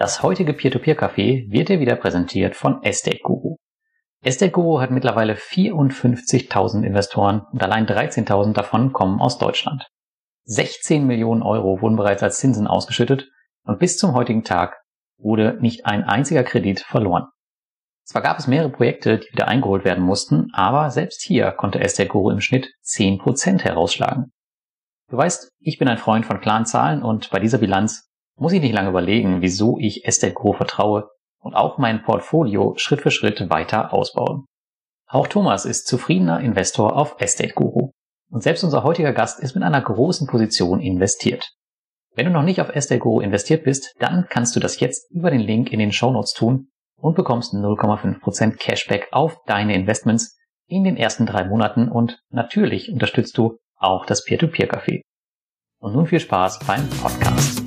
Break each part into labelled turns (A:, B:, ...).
A: Das heutige Peer-to-Peer-Café wird dir wieder präsentiert von Estate Guru. Estate Guru hat mittlerweile 54.000 Investoren und allein 13.000 davon kommen aus Deutschland. 16 Millionen Euro wurden bereits als Zinsen ausgeschüttet und bis zum heutigen Tag wurde nicht ein einziger Kredit verloren. Zwar gab es mehrere Projekte, die wieder eingeholt werden mussten, aber selbst hier konnte Estate Guru im Schnitt 10% herausschlagen. Du weißt, ich bin ein Freund von klaren Zahlen und bei dieser Bilanz muss ich nicht lange überlegen, wieso ich Estate Gro vertraue und auch mein Portfolio Schritt für Schritt weiter ausbaue. Auch Thomas ist zufriedener Investor auf Estate Guru. Und selbst unser heutiger Gast ist mit einer großen Position investiert. Wenn du noch nicht auf Estate Guru investiert bist, dann kannst du das jetzt über den Link in den Show Notes tun und bekommst 0,5% Cashback auf deine Investments in den ersten drei Monaten und natürlich unterstützt du auch das Peer-to-Peer-Café. Und nun viel Spaß beim Podcast.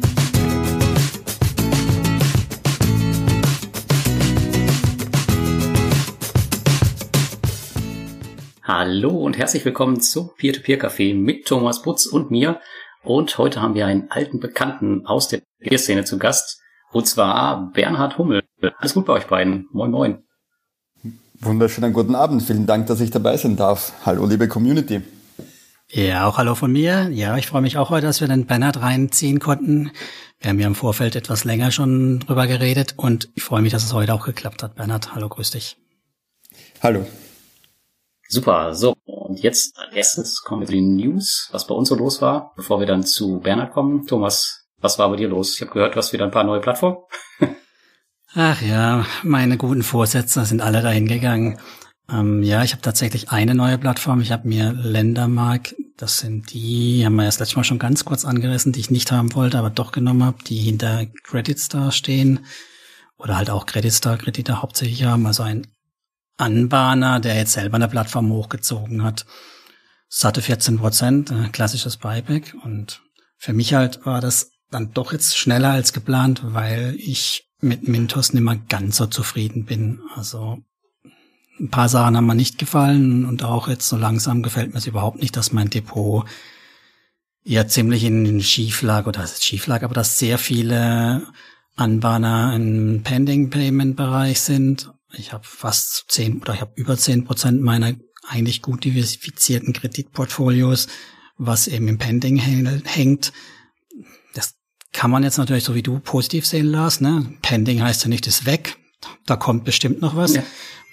A: Hallo und herzlich willkommen zum Peer-to-Peer-Café mit Thomas Butz und mir. Und heute haben wir einen alten Bekannten aus der Peer-Szene zu Gast, und zwar Bernhard Hummel. Alles gut bei euch beiden. Moin, moin.
B: Wunderschönen guten Abend. Vielen Dank, dass ich dabei sein darf. Hallo, liebe Community.
C: Ja, auch hallo von mir. Ja, ich freue mich auch heute, dass wir den Bernhard reinziehen konnten. Wir haben ja im Vorfeld etwas länger schon drüber geredet und ich freue mich, dass es heute auch geklappt hat. Bernhard, hallo, grüß dich.
B: Hallo.
A: Super, so. Und jetzt als erstes kommen wir zu den News, was bei uns so los war, bevor wir dann zu Bernhard kommen. Thomas, was war bei dir los? Ich habe gehört, du hast wieder ein paar neue Plattformen.
C: Ach ja, meine guten Vorsätze sind alle dahin gegangen. Ähm, ja, ich habe tatsächlich eine neue Plattform. Ich habe mir Ländermark, das sind die, haben wir erst letztes Mal schon ganz kurz angerissen, die ich nicht haben wollte, aber doch genommen habe, die hinter Credit Star stehen oder halt auch Credit Star Kredite hauptsächlich haben, also ein Anbahner, der jetzt selber eine Plattform hochgezogen hat. Satte 14 Prozent, äh, klassisches Buyback. Und für mich halt war das dann doch jetzt schneller als geplant, weil ich mit Mintos nicht mehr ganz so zufrieden bin. Also ein paar Sachen haben mir nicht gefallen und auch jetzt so langsam gefällt mir es überhaupt nicht, dass mein Depot ja ziemlich in Schieflage oder das ist Schieflage, aber dass sehr viele Anbahner im Pending Payment Bereich sind ich habe fast zehn oder ich habe über zehn Prozent meiner eigentlich gut diversifizierten Kreditportfolios, was eben im Pending hängt. Das kann man jetzt natürlich so wie du positiv sehen, Lars. Ne? Pending heißt ja nicht, ist weg. Da kommt bestimmt noch was. Ja.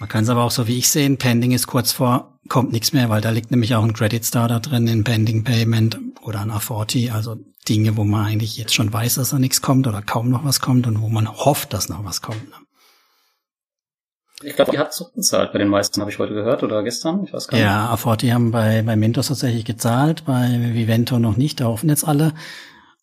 C: Man kann es aber auch so wie ich sehen, Pending ist kurz vor, kommt nichts mehr, weil da liegt nämlich auch ein Credit Star da drin in Pending Payment oder ein A40, also Dinge, wo man eigentlich jetzt schon weiß, dass da nichts kommt oder kaum noch was kommt und wo man hofft, dass noch was kommt. Ne?
A: Ich glaube, die hat zurückgezahlt bei den meisten, habe ich heute gehört oder gestern. Ich weiß gar nicht.
C: Ja, Afford, die haben bei, bei Mentos tatsächlich gezahlt, bei Vivento noch nicht, da hoffen jetzt alle.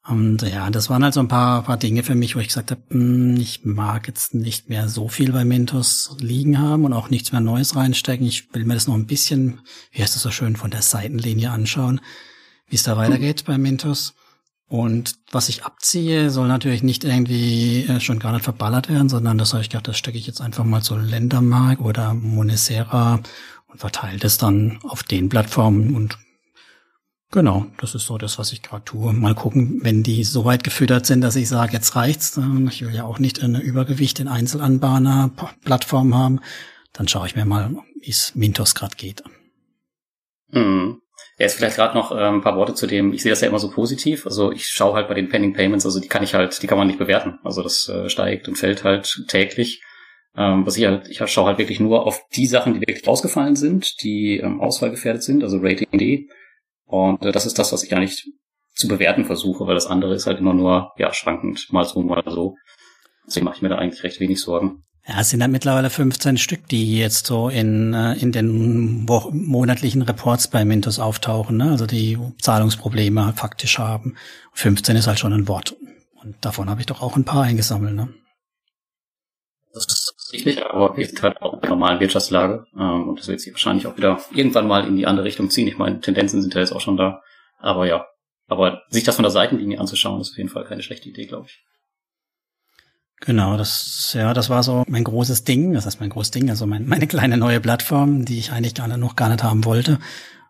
C: Und ja, das waren halt so ein paar, paar Dinge für mich, wo ich gesagt habe, hm, ich mag jetzt nicht mehr so viel bei Mentos liegen haben und auch nichts mehr Neues reinstecken. Ich will mir das noch ein bisschen, wie heißt das so schön, von der Seitenlinie anschauen, wie es da weitergeht bei Mentos. Und was ich abziehe, soll natürlich nicht irgendwie äh, schon gar nicht verballert werden, sondern das habe ich gedacht, das stecke ich jetzt einfach mal zu Ländermark oder Monesera und verteile das dann auf den Plattformen und genau, das ist so das, was ich gerade tue. Mal gucken, wenn die so weit gefüttert sind, dass ich sage, jetzt reicht's. Ich will ja auch nicht eine Übergewicht in Einzelanbahner-Plattformen haben. Dann schaue ich mir mal, wie es Mintos gerade geht.
A: Mhm. Jetzt vielleicht gerade noch ein paar Worte zu dem, ich sehe das ja immer so positiv. Also ich schaue halt bei den Pending Payments, also die kann ich halt, die kann man nicht bewerten. Also das äh, steigt und fällt halt täglich. Ähm, was ich halt, ich schaue halt wirklich nur auf die Sachen, die wirklich ausgefallen sind, die ähm, auswahlgefährdet sind, also Rating D. Und äh, das ist das, was ich eigentlich zu bewerten versuche, weil das andere ist halt immer nur, ja, schwankend, mal so, mal so. Deswegen mache ich mir da eigentlich recht wenig Sorgen.
C: Ja, es sind ja mittlerweile 15 Stück, die jetzt so in, äh, in den monatlichen Reports bei Mintos auftauchen, ne? also die Zahlungsprobleme faktisch haben. 15 ist halt schon ein Wort. Und davon habe ich doch auch ein paar eingesammelt. Ne?
A: Das ist richtig, aber wir sind halt auch in der normalen Wirtschaftslage. Ähm, und das wird sich wahrscheinlich auch wieder irgendwann mal in die andere Richtung ziehen. Ich meine, Tendenzen sind ja jetzt auch schon da. Aber ja, aber sich das von der Seitenlinie anzuschauen, ist auf jeden Fall keine schlechte Idee, glaube ich.
C: Genau, das, ja, das war so mein großes Ding, das heißt mein großes Ding, also mein, meine kleine neue Plattform, die ich eigentlich gar nicht, noch gar nicht haben wollte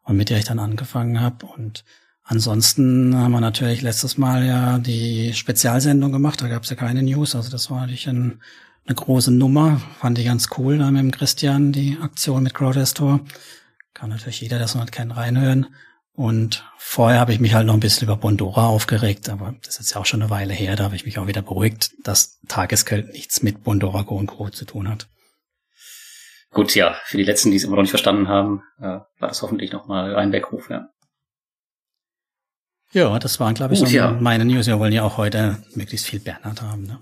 C: und mit der ich dann angefangen habe. Und Ansonsten haben wir natürlich letztes Mal ja die Spezialsendung gemacht, da gab es ja keine News, also das war natürlich ein, eine große Nummer, fand ich ganz cool da mit dem Christian, die Aktion mit Crowdestor. Kann natürlich jeder, der es noch nicht kennt, reinhören. Und vorher habe ich mich halt noch ein bisschen über Bondora aufgeregt, aber das ist ja auch schon eine Weile her, da habe ich mich auch wieder beruhigt, dass Tagesgeld nichts mit Bondora Go und Co. zu tun hat.
A: Gut, ja, für die Letzten, die es immer noch nicht verstanden haben, äh, war das hoffentlich nochmal ein Weckruf, ja.
C: Ja, das waren, glaube ich, Gut, so ja. meine News. Wir wollen ja auch heute möglichst viel Bernhard haben. Ne?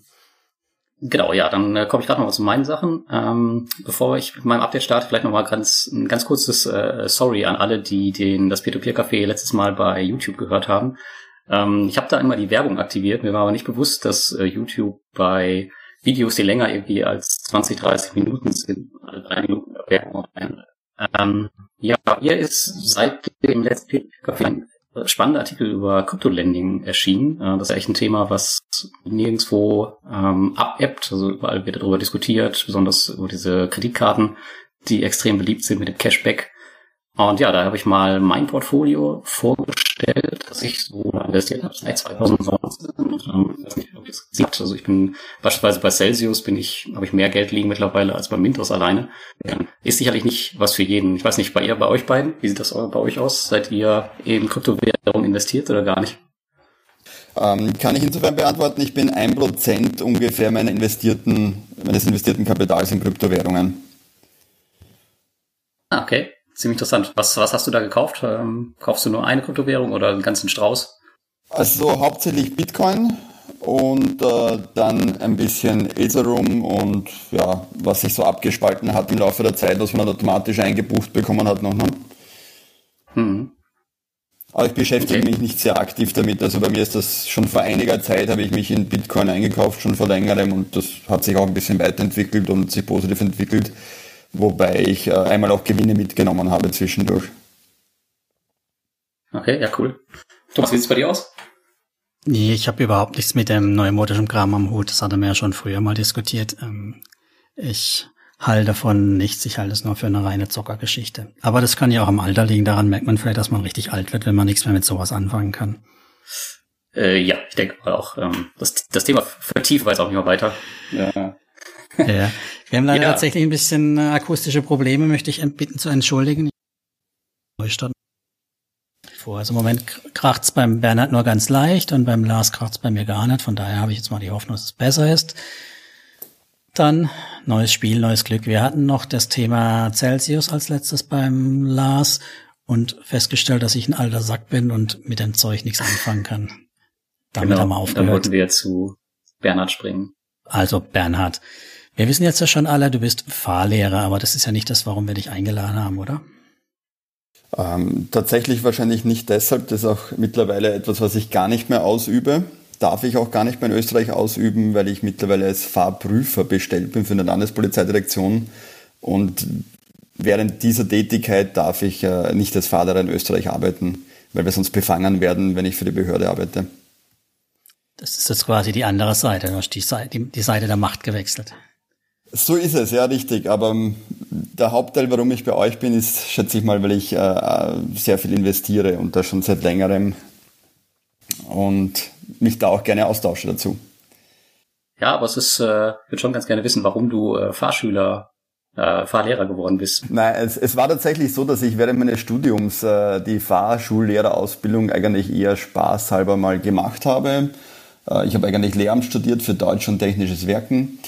A: Genau, ja, dann äh, komme ich gerade noch mal zu meinen Sachen. Ähm, bevor ich mit meinem Update starte, vielleicht noch mal ganz, ein ganz kurzes äh, Sorry an alle, die den das Peer-to-Peer-Café letztes Mal bei YouTube gehört haben. Ähm, ich habe da immer die Werbung aktiviert. Mir war aber nicht bewusst, dass äh, YouTube bei Videos, die länger irgendwie als 20, 30 Minuten sind, alle drei Minuten Werbung ähm, Ja, hier ist seit dem letzten Peer-to-Peer-Café spannender Artikel über Kryptolending erschienen. Äh, das ist echt ein Thema, was nirgendwo ähm, abebbt. Also überall wird darüber diskutiert, besonders über diese Kreditkarten, die extrem beliebt sind mit dem Cashback. Und ja, da habe ich mal mein Portfolio vorgestellt, das ich so investiert habe seit 2019. Ähm, also ich bin beispielsweise bei Celsius bin ich, habe ich mehr Geld liegen mittlerweile als bei Mintos alleine. Ist sicherlich nicht was für jeden. Ich weiß nicht, bei ihr, bei euch beiden, wie sieht das bei euch aus? Seid ihr in Kryptowährung investiert oder gar nicht?
B: Ähm, kann ich insofern beantworten, ich bin ein Prozent ungefähr meiner investierten, meines investierten Kapitals in Kryptowährungen.
A: Ah, okay ziemlich interessant. Was, was hast du da gekauft? Ähm, kaufst du nur eine Kryptowährung oder einen ganzen Strauß?
B: Also hauptsächlich Bitcoin und äh, dann ein bisschen Ethereum und ja, was sich so abgespalten hat im Laufe der Zeit, was man automatisch eingebucht bekommen hat noch. Ne? Hm. Aber ich beschäftige okay. mich nicht sehr aktiv damit. Also bei mir ist das schon vor einiger Zeit, habe ich mich in Bitcoin eingekauft, schon vor längerem und das hat sich auch ein bisschen weiterentwickelt und sich positiv entwickelt wobei ich äh, einmal auch Gewinne mitgenommen habe zwischendurch.
A: Okay, ja, cool. Thomas, wie sieht es bei dir aus?
C: Nee, ich habe überhaupt nichts mit dem neumodischen Kram am Hut. Das hatten wir ja schon früher mal diskutiert. Ähm, ich halte davon nichts. Ich halte es nur für eine reine Zockergeschichte. Aber das kann ja auch am Alter liegen. Daran merkt man vielleicht, dass man richtig alt wird, wenn man nichts mehr mit sowas anfangen kann.
A: Äh, ja, ich denke auch. Ähm, das, das Thema vertiefen wir jetzt auch nicht mehr weiter.
C: Ja. ja. Wir haben leider ja. tatsächlich ein bisschen äh, akustische Probleme, möchte ich bitten zu entschuldigen. Neustart vor. Also im Moment kracht's beim Bernhard nur ganz leicht und beim Lars kracht's bei mir gar nicht. Von daher habe ich jetzt mal die Hoffnung, dass es besser ist. Dann neues Spiel, neues Glück. Wir hatten noch das Thema Celsius als letztes beim Lars und festgestellt, dass ich ein alter Sack bin und mit dem Zeug nichts anfangen kann.
A: Damit genau, haben wir aufgehört. Dann wollten wir zu Bernhard springen.
C: Also Bernhard, wir wissen jetzt ja schon alle, du bist Fahrlehrer, aber das ist ja nicht das, warum wir dich eingeladen haben, oder?
B: Ähm, tatsächlich wahrscheinlich nicht deshalb. Das ist auch mittlerweile etwas, was ich gar nicht mehr ausübe. Darf ich auch gar nicht mehr in Österreich ausüben, weil ich mittlerweile als Fahrprüfer bestellt bin für eine Landespolizeidirektion. Und während dieser Tätigkeit darf ich äh, nicht als Fahrer in Österreich arbeiten, weil wir sonst befangen werden, wenn ich für die Behörde arbeite.
C: Das ist jetzt quasi die andere Seite, du hast die Seite, die Seite der Macht gewechselt.
B: So ist es, ja, richtig. Aber ähm, der Hauptteil, warum ich bei euch bin, ist, schätze ich mal, weil ich äh, sehr viel investiere und das schon seit längerem und mich da auch gerne austausche dazu.
A: Ja, aber es ist, äh, ich würde schon ganz gerne wissen, warum du äh, Fahrschüler, äh, Fahrlehrer geworden bist.
B: Nein, es, es war tatsächlich so, dass ich während meines Studiums äh, die Fahrschullehrerausbildung eigentlich eher spaßhalber mal gemacht habe. Äh, ich habe eigentlich Lehramt studiert für Deutsch und technisches Werken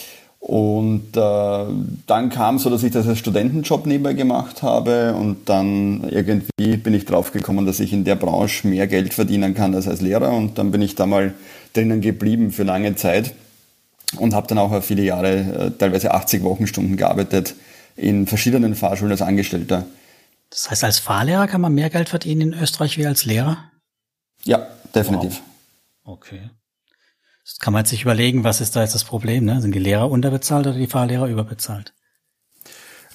B: und äh, dann kam so, dass ich das als Studentenjob nebenbei gemacht habe und dann irgendwie bin ich drauf gekommen, dass ich in der Branche mehr Geld verdienen kann als als Lehrer und dann bin ich da mal drinnen geblieben für lange Zeit und habe dann auch viele Jahre, äh, teilweise 80 Wochenstunden gearbeitet in verschiedenen Fahrschulen als Angestellter.
C: Das heißt, als Fahrlehrer kann man mehr Geld verdienen in Österreich wie als Lehrer?
B: Ja, definitiv.
C: Wow. Okay. Das kann man sich überlegen, was ist da jetzt das Problem? Ne? Sind die Lehrer unterbezahlt oder die Fahrlehrer überbezahlt?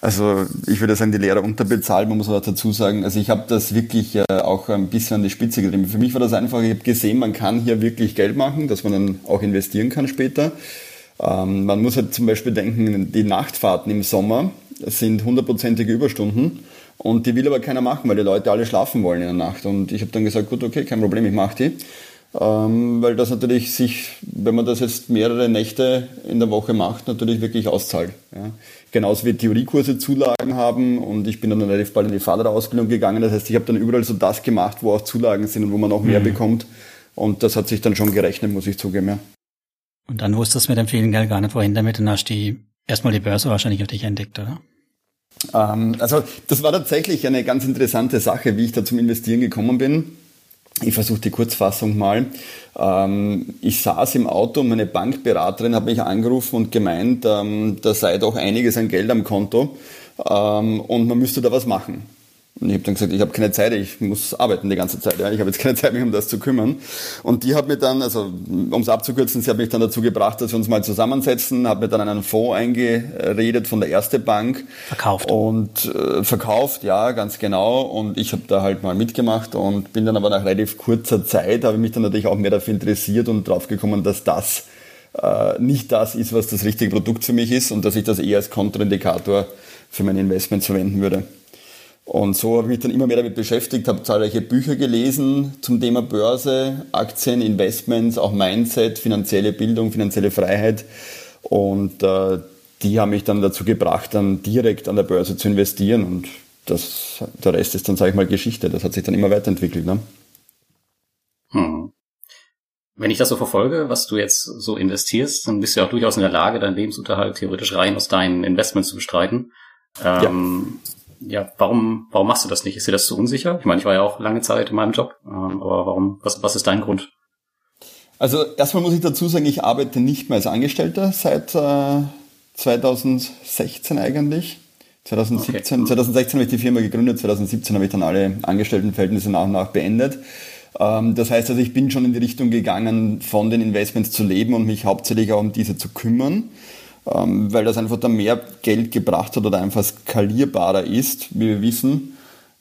B: Also ich würde sagen, die Lehrer unterbezahlt, man muss aber dazu sagen, also ich habe das wirklich äh, auch ein bisschen an die Spitze getrieben. Für mich war das einfach, ich habe gesehen, man kann hier wirklich Geld machen, dass man dann auch investieren kann später. Ähm, man muss halt zum Beispiel denken, die Nachtfahrten im Sommer sind hundertprozentige Überstunden Und die will aber keiner machen, weil die Leute alle schlafen wollen in der Nacht. Und ich habe dann gesagt, gut, okay, kein Problem, ich mache die. Ähm, weil das natürlich sich, wenn man das jetzt mehrere Nächte in der Woche macht, natürlich wirklich auszahlt. Ja. Genauso wie Theoriekurse Zulagen haben und ich bin dann relativ bald in die Fahrraderausbildung gegangen. Das heißt, ich habe dann überall so das gemacht, wo auch Zulagen sind und wo man auch mehr mhm. bekommt. Und das hat sich dann schon gerechnet, muss ich zugeben. Ja.
C: Und dann wusstest du mit dem vielen Geld gar nicht, wohin damit, dann hast du die, erstmal die Börse wahrscheinlich auf dich entdeckt, oder?
B: Ähm, also das war tatsächlich eine ganz interessante Sache, wie ich da zum Investieren gekommen bin. Ich versuche die Kurzfassung mal. Ähm, ich saß im Auto und meine Bankberaterin hat mich angerufen und gemeint, ähm, da sei doch einiges an Geld am Konto ähm, und man müsste da was machen. Und ich habe dann gesagt, ich habe keine Zeit, ich muss arbeiten die ganze Zeit. Ja. Ich habe jetzt keine Zeit, mich um das zu kümmern. Und die hat mir dann, also um es abzukürzen, sie hat mich dann dazu gebracht, dass wir uns mal zusammensetzen, hat mir dann einen Fonds eingeredet von der Erste Bank.
C: Verkauft.
B: Und äh, verkauft, ja, ganz genau. Und ich habe da halt mal mitgemacht und bin dann aber nach relativ kurzer Zeit, habe ich mich dann natürlich auch mehr dafür interessiert und draufgekommen, dass das äh, nicht das ist, was das richtige Produkt für mich ist und dass ich das eher als Kontraindikator für meine Investments verwenden würde. Und so habe ich mich dann immer mehr damit beschäftigt, habe zahlreiche Bücher gelesen zum Thema Börse, Aktien, Investments, auch Mindset, finanzielle Bildung, finanzielle Freiheit. Und äh, die haben mich dann dazu gebracht, dann direkt an der Börse zu investieren. Und das, der Rest ist dann, sage ich mal, Geschichte. Das hat sich dann immer weiterentwickelt. Ne?
A: Hm. Wenn ich das so verfolge, was du jetzt so investierst, dann bist du ja auch durchaus in der Lage, deinen Lebensunterhalt theoretisch rein aus deinen Investments zu bestreiten. Ähm, ja ja, warum, warum machst du das nicht? Ist dir das zu unsicher? Ich meine, ich war ja auch lange Zeit in meinem Job, ähm, aber warum, was, was ist dein Grund?
B: Also erstmal muss ich dazu sagen, ich arbeite nicht mehr als Angestellter seit äh, 2016 eigentlich. 2017, okay. 2016 habe ich die Firma gegründet, 2017 habe ich dann alle Angestelltenverhältnisse nach und nach beendet. Ähm, das heißt also, ich bin schon in die Richtung gegangen, von den Investments zu leben und mich hauptsächlich auch um diese zu kümmern. Ähm, weil das einfach dann mehr Geld gebracht hat oder einfach skalierbarer ist, wie wir wissen,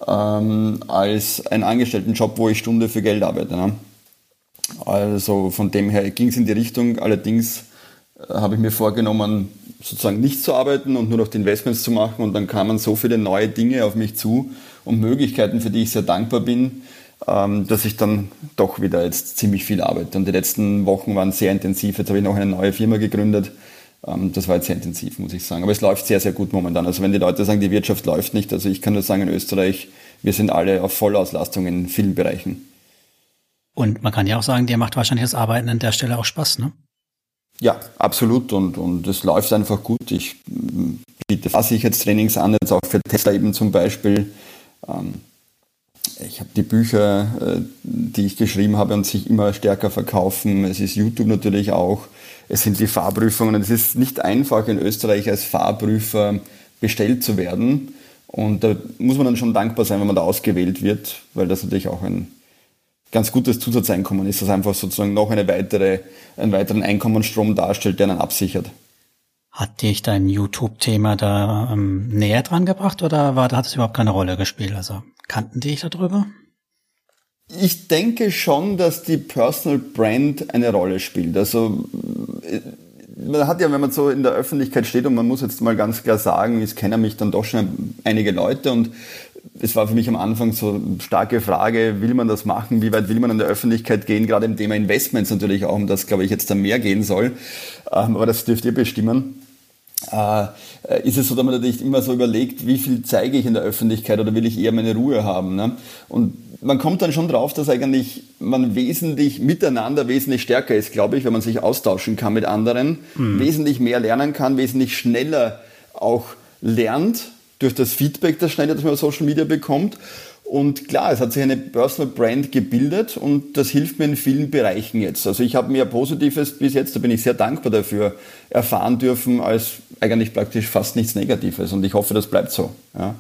B: ähm, als ein Angestelltenjob, wo ich Stunde für Geld arbeite. Ne? Also von dem her ging es in die Richtung, allerdings äh, habe ich mir vorgenommen, sozusagen nicht zu arbeiten und nur noch die Investments zu machen und dann kamen so viele neue Dinge auf mich zu und Möglichkeiten, für die ich sehr dankbar bin, ähm, dass ich dann doch wieder jetzt ziemlich viel arbeite. Und die letzten Wochen waren sehr intensiv. Jetzt habe ich noch eine neue Firma gegründet, das war jetzt sehr intensiv, muss ich sagen. Aber es läuft sehr, sehr gut momentan. Also wenn die Leute sagen, die Wirtschaft läuft nicht, also ich kann nur sagen, in Österreich, wir sind alle auf Vollauslastung in vielen Bereichen.
C: Und man kann ja auch sagen, dir macht wahrscheinlich das Arbeiten an der Stelle auch Spaß, ne?
B: Ja, absolut. Und, und es läuft einfach gut. Ich biete Fahrsicherheitstrainings an, jetzt auch für Tesla eben zum Beispiel. Ähm, ich habe die Bücher, äh, die ich geschrieben habe, und sich immer stärker verkaufen. Es ist YouTube natürlich auch. Es sind die Fahrprüfungen. Es ist nicht einfach in Österreich als Fahrprüfer bestellt zu werden. Und da muss man dann schon dankbar sein, wenn man da ausgewählt wird, weil das natürlich auch ein ganz gutes Zusatzeinkommen ist, das einfach sozusagen noch eine weitere, einen weiteren Einkommensstrom darstellt, der einen absichert.
C: Hat dich dein YouTube-Thema da ähm, näher dran gebracht oder war, hat es überhaupt keine Rolle gespielt? Also kannten die dich darüber?
B: Ich denke schon, dass die Personal Brand eine Rolle spielt. Also äh, man hat ja, wenn man so in der Öffentlichkeit steht und man muss jetzt mal ganz klar sagen, es kennen mich dann doch schon einige Leute und es war für mich am Anfang so eine starke Frage, will man das machen, wie weit will man in der Öffentlichkeit gehen, gerade im Thema Investments natürlich auch, um das glaube ich jetzt dann mehr gehen soll, ähm, aber das dürft ihr bestimmen. Äh, ist es so, dass man natürlich immer so überlegt, wie viel zeige ich in der Öffentlichkeit oder will ich eher meine Ruhe haben. Ne? Und man kommt dann schon drauf, dass eigentlich man wesentlich miteinander wesentlich stärker ist, glaube ich, wenn man sich austauschen kann mit anderen, mhm. wesentlich mehr lernen kann, wesentlich schneller auch lernt durch das Feedback, das schneller, das man auf Social Media bekommt und klar, es hat sich eine Personal Brand gebildet und das hilft mir in vielen Bereichen jetzt. Also ich habe mehr Positives bis jetzt, da bin ich sehr dankbar dafür, erfahren dürfen als eigentlich praktisch fast nichts Negatives und ich hoffe, das bleibt so. Ja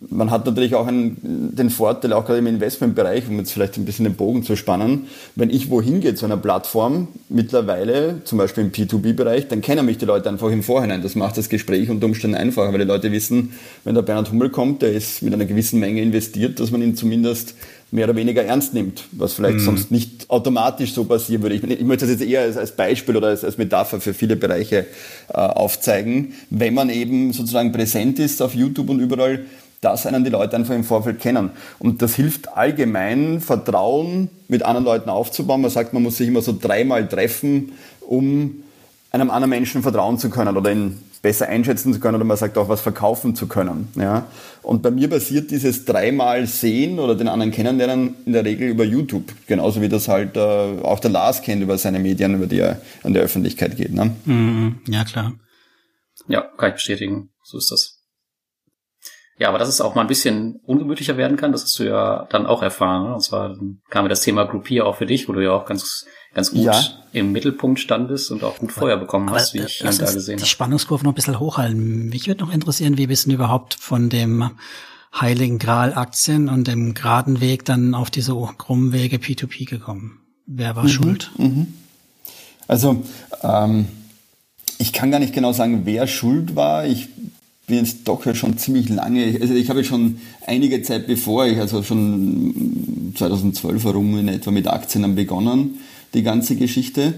B: man hat natürlich auch einen, den Vorteil, auch gerade im Investmentbereich, um jetzt vielleicht ein bisschen den Bogen zu spannen, wenn ich wohin gehe zu einer Plattform, mittlerweile, zum Beispiel im P2B-Bereich, dann kennen mich die Leute einfach im Vorhinein. Das macht das Gespräch unter Umständen einfacher, weil die Leute wissen, wenn der Bernhard Hummel kommt, der ist mit einer gewissen Menge investiert, dass man ihn zumindest mehr oder weniger ernst nimmt, was vielleicht mhm. sonst nicht automatisch so passieren würde. Ich, ich möchte das jetzt eher als, als Beispiel oder als, als, Metapher für viele Bereiche äh, aufzeigen. Wenn man eben sozusagen präsent ist auf YouTube und überall, dass einen die Leute einfach im Vorfeld kennen. Und das hilft allgemein, Vertrauen mit anderen Leuten aufzubauen. Man sagt, man muss sich immer so dreimal treffen, um einem anderen Menschen vertrauen zu können oder ihn besser einschätzen zu können oder man sagt auch was verkaufen zu können. Ja? Und bei mir passiert dieses dreimal sehen oder den anderen kennenlernen in der Regel über YouTube. Genauso wie das halt äh, auch der Lars kennt über seine Medien, über die er an die Öffentlichkeit geht. Ne?
C: Mhm, ja, klar.
A: Ja, kann ich bestätigen. So ist das. Ja, aber dass es auch mal ein bisschen ungemütlicher werden kann, das hast du ja dann auch erfahren. Ne? Und zwar kam ja das Thema Groupier auch für dich, wo du ja auch ganz ganz gut ja. im Mittelpunkt standest und auch gut Feuer bekommen hast, wie ich
C: ihn da gesehen habe. Die Spannungskurve noch ein bisschen hochhalten. Mich würde noch interessieren, wie bist du überhaupt von dem Heiligen Gral Aktien und dem geraden Weg dann auf diese krummen Wege P2P gekommen? Wer war mhm. schuld? Mhm.
B: Also, ähm, ich kann gar nicht genau sagen, wer schuld war. Ich bin jetzt doch ja schon ziemlich lange, also ich habe schon einige Zeit bevor ich, also schon 2012 herum in etwa mit Aktien begonnen, die ganze Geschichte.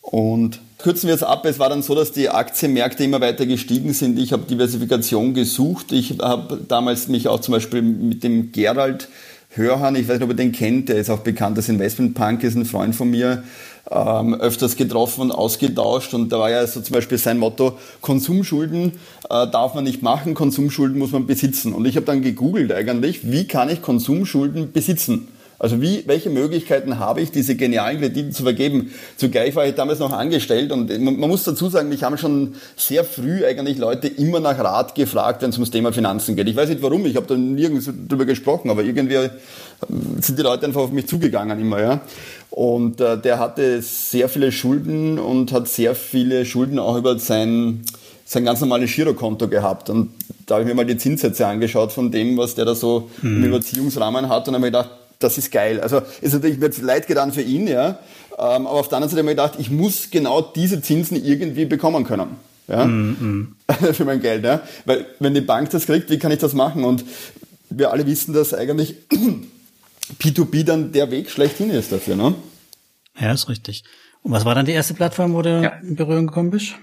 B: Und kürzen wir es ab, es war dann so, dass die Aktienmärkte immer weiter gestiegen sind. Ich habe Diversifikation gesucht. Ich habe damals mich auch zum Beispiel mit dem Gerald Hörhan, ich weiß nicht, ob ihr den kennt, der ist auch bekannt als Investmentpunk, ist ein Freund von mir, ähm, öfters getroffen und ausgetauscht. Und da war ja so zum Beispiel sein Motto, Konsumschulden äh, darf man nicht machen, Konsumschulden muss man besitzen. Und ich habe dann gegoogelt eigentlich, wie kann ich Konsumschulden besitzen? Also wie, welche Möglichkeiten habe ich, diese genialen Kredite zu vergeben? Zugleich war ich damals noch angestellt und man, man muss dazu sagen, mich haben schon sehr früh eigentlich Leute immer nach Rat gefragt, wenn es ums Thema Finanzen geht. Ich weiß nicht warum, ich habe da nirgends drüber gesprochen, aber irgendwie äh, sind die Leute einfach auf mich zugegangen immer, ja. Und äh, der hatte sehr viele Schulden und hat sehr viele Schulden auch über sein, sein ganz normales Girokonto gehabt. Und da habe ich mir mal die Zinssätze angeschaut von dem, was der da so mhm. im Überziehungsrahmen hat und habe mir gedacht, das ist geil. Also ist natürlich mir leid getan für ihn, ja. Ähm, aber auf der anderen Seite habe ich mir gedacht, ich muss genau diese Zinsen irgendwie bekommen können. Ja, mm, mm. für mein Geld, ja. Weil wenn die Bank das kriegt, wie kann ich das machen? Und wir alle wissen, dass eigentlich P2P dann der Weg schlechthin ist dafür, ne?
C: Ja, ist richtig. Und was war dann die erste Plattform, wo du ja. in Berührung gekommen bist?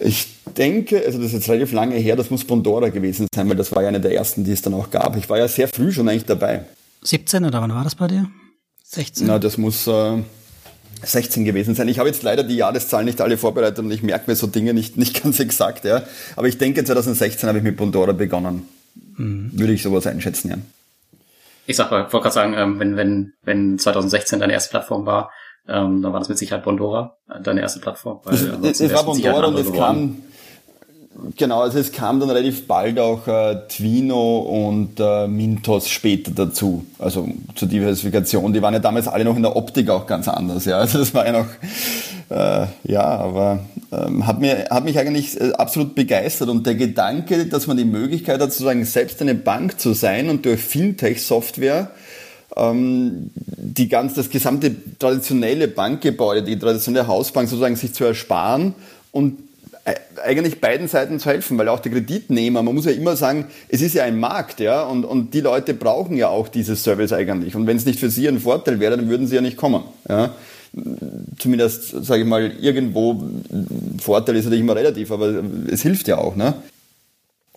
B: Ich denke, also das ist jetzt relativ lange her, das muss Bondora gewesen sein, weil das war ja eine der ersten, die es dann auch gab. Ich war ja sehr früh schon eigentlich dabei.
C: 17 oder wann war das bei dir? 16?
B: Na, das muss äh, 16 gewesen sein. Ich habe jetzt leider die Jahreszahlen nicht alle vorbereitet und ich merke mir so Dinge nicht, nicht ganz exakt. Ja. Aber ich denke, 2016 habe ich mit Bondora begonnen. Mhm. Würde ich sowas einschätzen, ja.
A: Ich sag, wollte gerade sagen, ähm, wenn, wenn, wenn 2016 deine erste Plattform war, ähm, dann war das mit Sicherheit Bondora, äh, deine erste Plattform.
B: Weil es, es war Bondora und es kam, Genau, also es kam dann relativ bald auch äh, Twino und äh, Mintos später dazu, also zur Diversifikation. Die waren ja damals alle noch in der Optik auch ganz anders, ja. Also das war ja noch, äh, ja, aber ähm, hat, mir, hat mich eigentlich äh, absolut begeistert und der Gedanke, dass man die Möglichkeit hat, sozusagen selbst eine Bank zu sein und durch Fintech-Software ähm, die ganz, das gesamte traditionelle Bankgebäude, die traditionelle Hausbank sozusagen sich zu ersparen und eigentlich beiden Seiten zu helfen, weil auch der Kreditnehmer, man muss ja immer sagen, es ist ja ein Markt, ja, und, und die Leute brauchen ja auch dieses Service eigentlich. Und wenn es nicht für sie ein Vorteil wäre, dann würden sie ja nicht kommen, ja. Zumindest, sage ich mal, irgendwo, Vorteil ist natürlich immer relativ, aber es hilft ja auch, ne?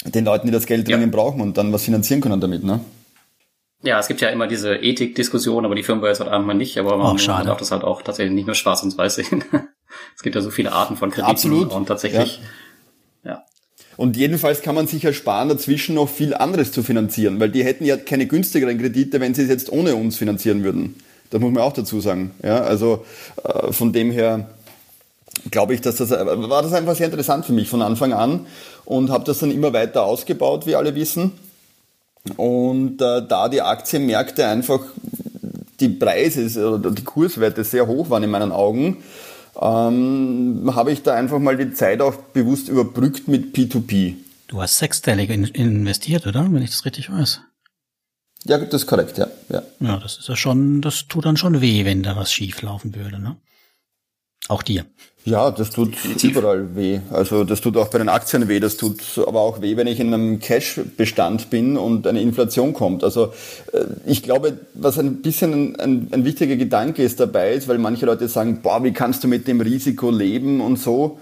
B: Den Leuten, die das Geld ja. dringend brauchen und dann was finanzieren können damit, ne?
A: Ja, es gibt ja immer diese Ethik-Diskussion, aber die Firma jetzt halt einmal nicht, aber man, man darf das halt auch tatsächlich nicht nur schwarz und weiß sehen. Es gibt ja so viele Arten von Krediten
B: Absolut.
A: und tatsächlich, ja. ja.
B: Und jedenfalls kann man sich ersparen, dazwischen noch viel anderes zu finanzieren, weil die hätten ja keine günstigeren Kredite, wenn sie es jetzt ohne uns finanzieren würden. Das muss man auch dazu sagen. Ja, also äh, von dem her glaube ich, dass das äh, war das einfach sehr interessant für mich von Anfang an und habe das dann immer weiter ausgebaut, wie alle wissen. Und äh, da die Aktienmärkte einfach die Preise oder die Kurswerte sehr hoch waren in meinen Augen, ähm, habe ich da einfach mal die Zeit auch bewusst überbrückt mit P2P.
C: Du hast sechsstellig in investiert, oder? Wenn ich das richtig weiß.
B: Ja, das ist korrekt, ja. Ja,
C: ja das ist ja schon, das tut dann schon weh, wenn da was schief laufen würde, ne? Auch dir.
B: Ja, das tut Definitiv. überall weh. Also das tut auch bei den Aktien weh, das tut aber auch weh, wenn ich in einem Cash-Bestand bin und eine Inflation kommt. Also äh, ich glaube, was ein bisschen ein, ein, wichtiger Gedanke ist dabei ist, weil manche Leute sagen, boah, wie kannst du mit dem Risiko leben und so.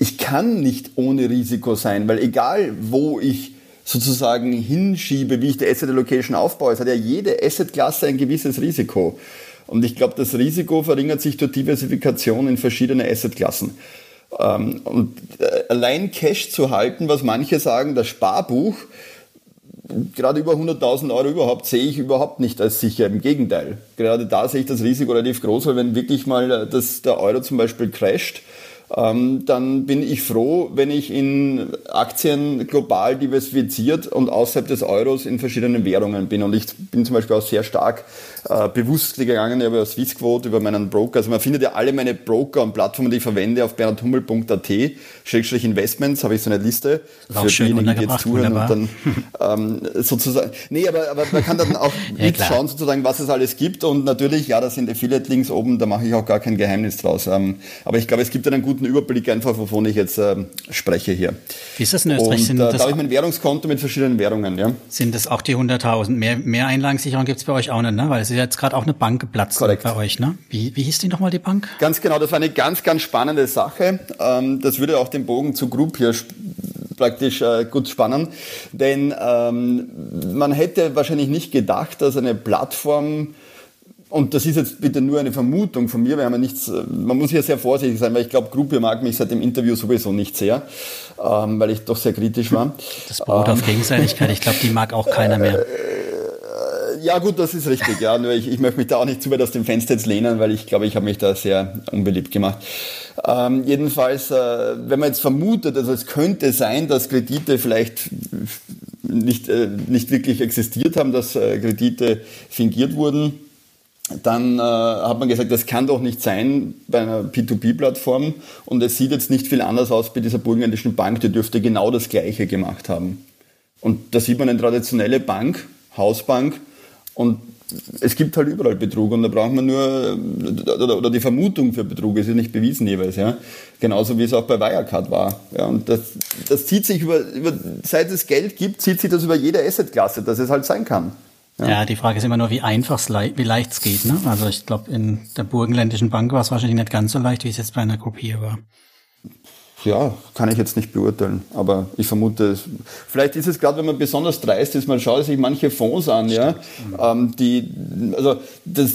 B: Ich kann nicht ohne Risiko sein, weil egal wo ich sozusagen hinschiebe, wie ich die Asset Allocation aufbaue. Es hat ja jede Asset-Klasse ein gewisses Risiko. Und ich glaube, das Risiko verringert sich durch Diversifikation in verschiedene Assetklassen. Ähm, und äh, allein Cash zu halten, was manche sagen, das Sparbuch, gerade über 100.000 Euro überhaupt, sehe ich überhaupt nicht als sicher. Im Gegenteil. Gerade da sehe ich das Risiko relativ groß, weil wenn wirklich mal äh, das, der Euro zum Beispiel crasht, ähm, dann bin ich froh, wenn ich in Aktien global diversifiziert und außerhalb des Euros in verschiedenen Währungen bin. Und ich bin zum Beispiel auch sehr stark äh, bewusst gegangen über Swissquote, über meinen Broker. Also man findet ja alle meine Broker und Plattformen, die ich verwende, auf bernhardhummel.at, Schrägstrich Investments, habe ich so eine Liste
C: für diejenigen, die jetzt zuhören
B: wunderbar. und dann ähm, sozusagen, nee, aber, aber man kann dann auch ja, mitschauen sozusagen, was es alles gibt und natürlich, ja, da sind Affiliate-Links oben, da mache ich auch gar kein Geheimnis draus. Ähm, aber ich glaube, es gibt einen guten Überblick einfach, wovon ich jetzt ähm, spreche hier.
C: Wie ist das in Österreich? Und,
B: sind äh, da habe ich mein Währungskonto mit verschiedenen Währungen, ja.
C: Sind das auch die 100.000? Mehr, mehr Einlagensicherung gibt es bei euch auch nicht, ne? Weil es ist jetzt gerade auch eine Bank geplatzt Korrekt. bei euch, ne? Wie, wie hieß die nochmal, die Bank?
B: Ganz genau, das war eine ganz, ganz spannende Sache. Ähm, das würde auch den Bogen zu Group hier praktisch äh, gut spannen, denn ähm, man hätte wahrscheinlich nicht gedacht, dass eine Plattform und das ist jetzt bitte nur eine Vermutung von mir, wir haben ja nichts, äh, man muss hier sehr vorsichtig sein, weil ich glaube, Gruppe mag mich seit dem Interview sowieso nicht sehr, ähm, weil ich doch sehr kritisch war.
C: Das beruht ähm, auf Gegenseitigkeit, ich glaube, die mag auch keiner mehr. Äh,
B: ja, gut, das ist richtig. Ja, nur ich, ich möchte mich da auch nicht zu weit aus dem Fenster jetzt lehnen, weil ich glaube, ich habe mich da sehr unbeliebt gemacht. Ähm, jedenfalls, äh, wenn man jetzt vermutet, also es könnte sein, dass Kredite vielleicht nicht, äh, nicht wirklich existiert haben, dass äh, Kredite fingiert wurden, dann äh, hat man gesagt, das kann doch nicht sein bei einer P2P-Plattform und es sieht jetzt nicht viel anders aus bei dieser burgenländischen Bank, die dürfte genau das Gleiche gemacht haben. Und da sieht man eine traditionelle Bank, Hausbank, und es gibt halt überall Betrug und da braucht man nur, oder, oder die Vermutung für Betrug ist ja nicht bewiesen jeweils, ja. Genauso wie es auch bei Wirecard war. Ja, und das, das zieht sich über, über, seit es Geld gibt, zieht sich das über jede Assetklasse, dass es halt sein kann.
C: Ja. ja, die Frage ist immer nur, wie einfach es, wie leicht es geht. Ne? Also ich glaube, in der burgenländischen Bank war es wahrscheinlich nicht ganz so leicht, wie es jetzt bei einer Gruppe war.
B: Ja, kann ich jetzt nicht beurteilen, aber ich vermute, vielleicht ist es gerade, wenn man besonders dreist ist, man schaut sich manche Fonds an, ja, ähm, die, also das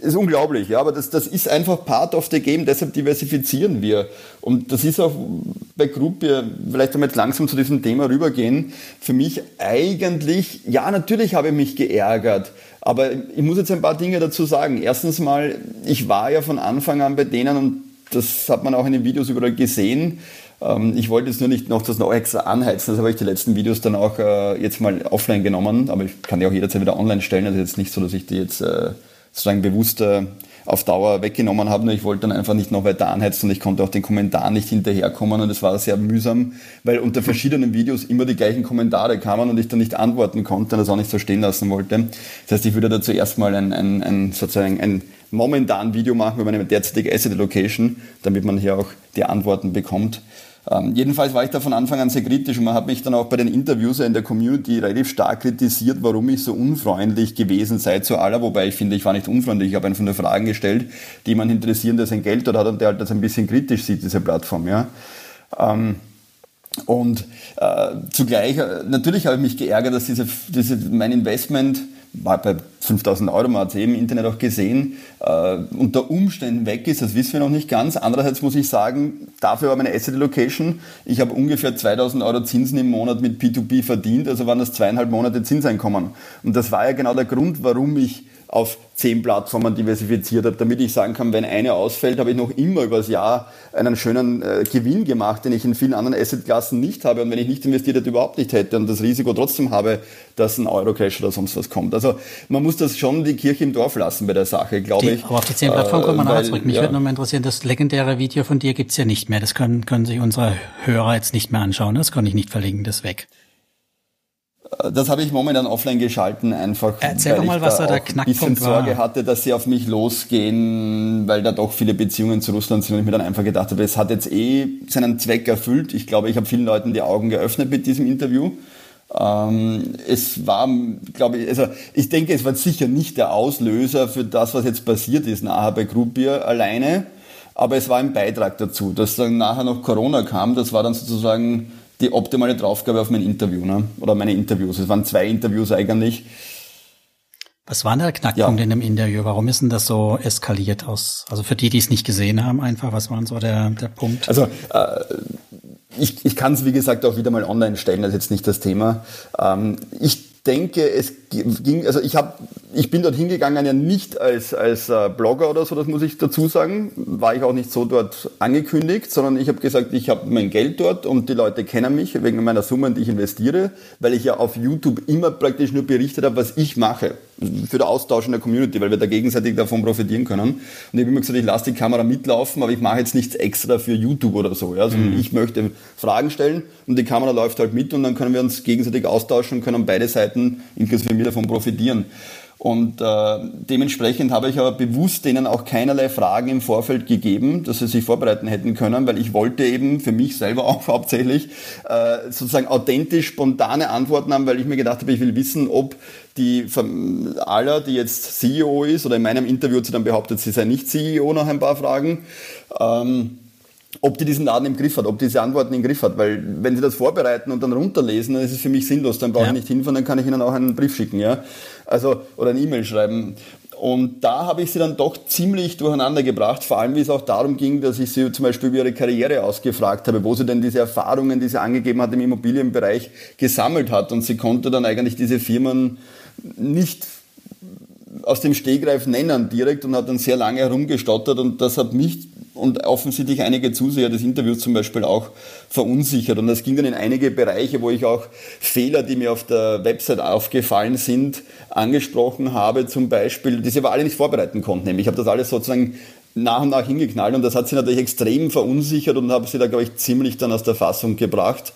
B: ist unglaublich, ja, aber das, das ist einfach part of the game, deshalb diversifizieren wir. Und das ist auch bei Gruppe, vielleicht jetzt langsam zu diesem Thema rübergehen, für mich eigentlich, ja, natürlich habe ich mich geärgert, aber ich muss jetzt ein paar Dinge dazu sagen. Erstens mal, ich war ja von Anfang an bei denen und das hat man auch in den Videos überall gesehen. Ähm, ich wollte jetzt nur nicht noch das noch extra anheizen, das habe ich die letzten Videos dann auch äh, jetzt mal offline genommen, aber ich kann die auch jederzeit wieder online stellen. Also jetzt nicht so, dass ich die jetzt äh, sozusagen bewusst äh, auf Dauer weggenommen habe, nur ich wollte dann einfach nicht noch weiter anheizen und ich konnte auch den Kommentaren nicht hinterherkommen und es war sehr mühsam, weil unter verschiedenen Videos immer die gleichen Kommentare kamen und ich dann nicht antworten konnte und das auch nicht so stehen lassen wollte. Das heißt, ich würde da zuerst mal ein, ein, ein sozusagen ein momentan Video machen über meine derzeitige Asset Allocation, damit man hier auch die Antworten bekommt. Ähm, jedenfalls war ich da von Anfang an sehr kritisch und man hat mich dann auch bei den Interviews in der Community relativ stark kritisiert, warum ich so unfreundlich gewesen sei zu aller, wobei ich finde, ich war nicht unfreundlich, ich habe einfach nur Fragen gestellt, die jemand interessieren, der sein Geld dort hat und der halt das ein bisschen kritisch sieht, diese Plattform. Ja. Ähm, und äh, zugleich, äh, natürlich habe ich mich geärgert, dass diese, diese, mein Investment war bei 5000 Euro, man hat es eben im Internet auch gesehen, äh, unter Umständen weg ist, das wissen wir noch nicht ganz. Andererseits muss ich sagen, dafür war meine Asset Allocation, ich habe ungefähr 2000 Euro Zinsen im Monat mit P2P verdient, also waren das zweieinhalb Monate Zinseinkommen. Und das war ja genau der Grund, warum ich auf zehn Plattformen diversifiziert habe, damit ich sagen kann, wenn eine ausfällt, habe ich noch immer übers Jahr einen schönen äh, Gewinn gemacht, den ich in vielen anderen Assetklassen nicht habe. Und wenn ich nicht investiert hätte, überhaupt nicht hätte und das Risiko trotzdem habe, dass ein Eurocrash oder sonst was kommt. Also man muss das schon die Kirche im Dorf lassen bei der Sache, glaube ich.
C: Aber auf die zehn Plattformen kommen wir nachher zurück. Mich ja. würde noch mal interessieren, das legendäre Video von dir gibt's ja nicht mehr. Das können, können sich unsere Hörer jetzt nicht mehr anschauen. Das kann ich nicht verlinken, das weg.
B: Das habe ich momentan offline geschalten, einfach
C: Erzähl weil doch mal, ich was da, der Knackpunkt
B: ein bisschen Sorge hatte, dass sie auf mich losgehen, weil da doch viele Beziehungen zu Russland sind und ich mir dann einfach gedacht habe, es hat jetzt eh seinen Zweck erfüllt. Ich glaube, ich habe vielen Leuten die Augen geöffnet mit diesem Interview. Ähm, es war, glaube ich, also ich denke, es war sicher nicht der Auslöser für das, was jetzt passiert ist nachher bei Groupier alleine, aber es war ein Beitrag dazu, dass dann nachher noch Corona kam. Das war dann sozusagen die optimale Draufgabe auf mein Interview, ne? oder meine Interviews. Es waren zwei Interviews eigentlich.
C: Was war der Knackpunkt ja. in dem Interview? Warum ist denn das so eskaliert aus? Also für die, die es nicht gesehen haben, einfach, was war so der, der Punkt?
B: Also äh, ich, ich kann es, wie gesagt, auch wieder mal online stellen, das ist jetzt nicht das Thema. Ähm, ich denke, es ging, also ich habe, ich bin dort hingegangen ja nicht als, als äh, Blogger oder so, das muss ich dazu sagen, war ich auch nicht so dort angekündigt, sondern ich habe gesagt, ich habe mein Geld dort und die Leute kennen mich wegen meiner Summen, die ich investiere, weil ich ja auf YouTube immer praktisch nur berichtet habe, was ich mache für den Austausch in der Community, weil wir da gegenseitig davon profitieren können. Und ich habe immer gesagt, ich lasse die Kamera mitlaufen, aber ich mache jetzt nichts extra für YouTube oder so. Ja? Also mhm. ich möchte Fragen stellen und die Kamera läuft halt mit und dann können wir uns gegenseitig austauschen und können beide Seiten, inklusive mir, davon profitieren. Und äh, dementsprechend habe ich aber bewusst denen auch keinerlei Fragen im Vorfeld gegeben, dass sie sich vorbereiten hätten können, weil ich wollte eben für mich selber auch hauptsächlich äh, sozusagen authentisch, spontane Antworten haben, weil ich mir gedacht habe, ich will wissen, ob die aller, die jetzt CEO ist, oder in meinem Interview hat sie dann behauptet, sie sei nicht CEO nach ein paar Fragen, ähm, ob die diesen Laden im Griff hat, ob diese Antworten im Griff hat. Weil wenn sie das vorbereiten und dann runterlesen, dann ist es für mich sinnlos. Dann brauche ja. ich nicht hinfahren, dann kann ich ihnen auch einen Brief schicken, ja. Also, oder eine E-Mail schreiben. Und da habe ich sie dann doch ziemlich durcheinander gebracht, vor allem wie es auch darum ging, dass ich sie zum Beispiel über ihre Karriere ausgefragt habe, wo sie denn diese Erfahrungen, die sie angegeben hat im Immobilienbereich, gesammelt hat. Und sie konnte dann eigentlich diese Firmen nicht aus dem Stegreif nennen direkt und hat dann sehr lange herumgestottert und das hat mich und offensichtlich einige Zuseher des Interviews zum Beispiel auch verunsichert. Und das ging dann in einige Bereiche, wo ich auch Fehler, die mir auf der Website aufgefallen sind, angesprochen habe, zum Beispiel, die sie aber alle nicht vorbereiten konnten. Ich habe das alles sozusagen nach und nach hingeknallt und das hat sie natürlich extrem verunsichert und habe sie da, glaube ich, ziemlich dann aus der Fassung gebracht.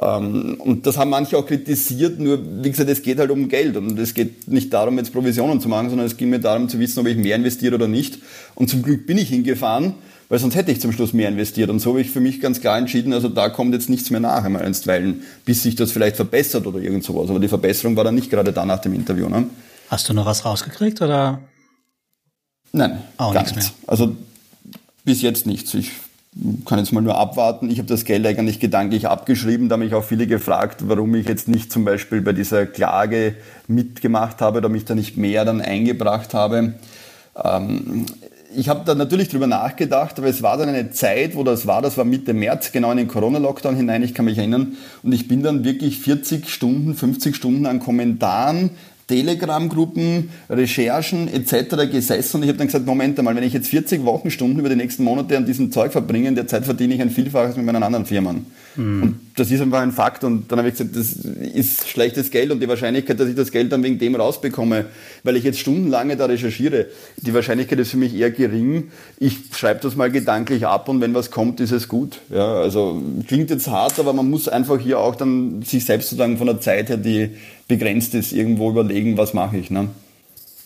B: Ähm, und das haben manche auch kritisiert, nur wie gesagt, es geht halt um Geld und es geht nicht darum, jetzt Provisionen zu machen, sondern es ging mir darum zu wissen, ob ich mehr investiere oder nicht. Und zum Glück bin ich hingefahren, weil sonst hätte ich zum Schluss mehr investiert. Und so habe ich für mich ganz klar entschieden, also da kommt jetzt nichts mehr nach einmal einstweilen, bis sich das vielleicht verbessert oder irgend sowas. Aber die Verbesserung war dann nicht gerade da nach dem Interview. Ne?
C: Hast du noch was rausgekriegt oder?
B: Nein, auch gar nichts. Mehr. Also bis jetzt nichts. Ich kann jetzt mal nur abwarten. Ich habe das Geld eigentlich gedanklich abgeschrieben. Da haben mich auch viele gefragt, warum ich jetzt nicht zum Beispiel bei dieser Klage mitgemacht habe oder mich da nicht mehr dann eingebracht habe. Ähm, ich habe da natürlich drüber nachgedacht, aber es war dann eine Zeit, wo das war, das war Mitte März, genau in den Corona-Lockdown hinein, ich kann mich erinnern. Und ich bin dann wirklich 40 Stunden, 50 Stunden an Kommentaren Telegram-Gruppen, Recherchen etc. gesessen und ich habe dann gesagt, Moment einmal, wenn ich jetzt 40 Wochenstunden über die nächsten Monate an diesem Zeug verbringe, in der Zeit verdiene ich ein Vielfaches mit meinen anderen Firmen. Mhm. Und das ist einfach ein Fakt und dann habe ich gesagt, das ist schlechtes Geld und die Wahrscheinlichkeit, dass ich das Geld dann wegen dem rausbekomme, weil ich jetzt stundenlange da recherchiere, die Wahrscheinlichkeit ist für mich eher gering. Ich schreibe das mal gedanklich ab und wenn was kommt, ist es gut. Ja, also klingt jetzt hart, aber man muss einfach hier auch dann sich selbst sozusagen von der Zeit her die begrenzt ist, irgendwo überlegen, was mache ich. Ne?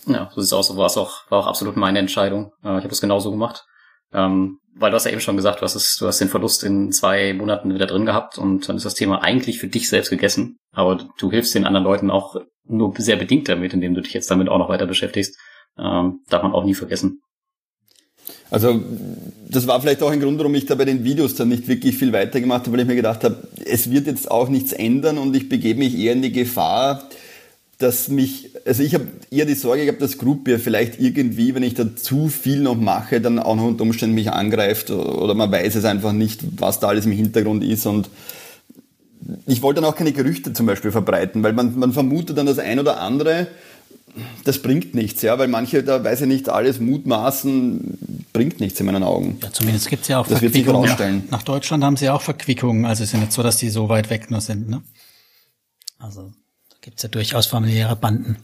A: Ja, so sieht es aus. War es auch, war auch absolut meine Entscheidung. Äh, ich habe das genauso gemacht. Ähm, weil du hast ja eben schon gesagt, du hast, es, du hast den Verlust in zwei Monaten wieder drin gehabt und dann ist das Thema eigentlich für dich selbst gegessen. Aber du hilfst den anderen Leuten auch nur sehr bedingt damit, indem du dich jetzt damit auch noch weiter beschäftigst. Ähm, darf man auch nie vergessen.
B: Also das war vielleicht auch ein Grund, warum ich da bei den Videos dann nicht wirklich viel weitergemacht habe, weil ich mir gedacht habe, es wird jetzt auch nichts ändern und ich begebe mich eher in die Gefahr, dass mich, also ich habe eher die Sorge gehabt, dass Gruppe vielleicht irgendwie, wenn ich da zu viel noch mache, dann auch noch unter Umständen mich angreift oder man weiß es einfach nicht, was da alles im Hintergrund ist und ich wollte dann auch keine Gerüchte zum Beispiel verbreiten, weil man, man vermutet dann das ein oder andere, das bringt nichts, ja, weil manche, da weiß ich nicht, alles mutmaßen, bringt nichts in meinen Augen.
C: Ja, zumindest gibt es ja auch das Verquickungen. Nach, nach Deutschland haben sie ja auch Verquickungen, also es ist ja nicht so, dass die so weit weg nur sind, ne? Also, da gibt es ja durchaus familiäre Banden.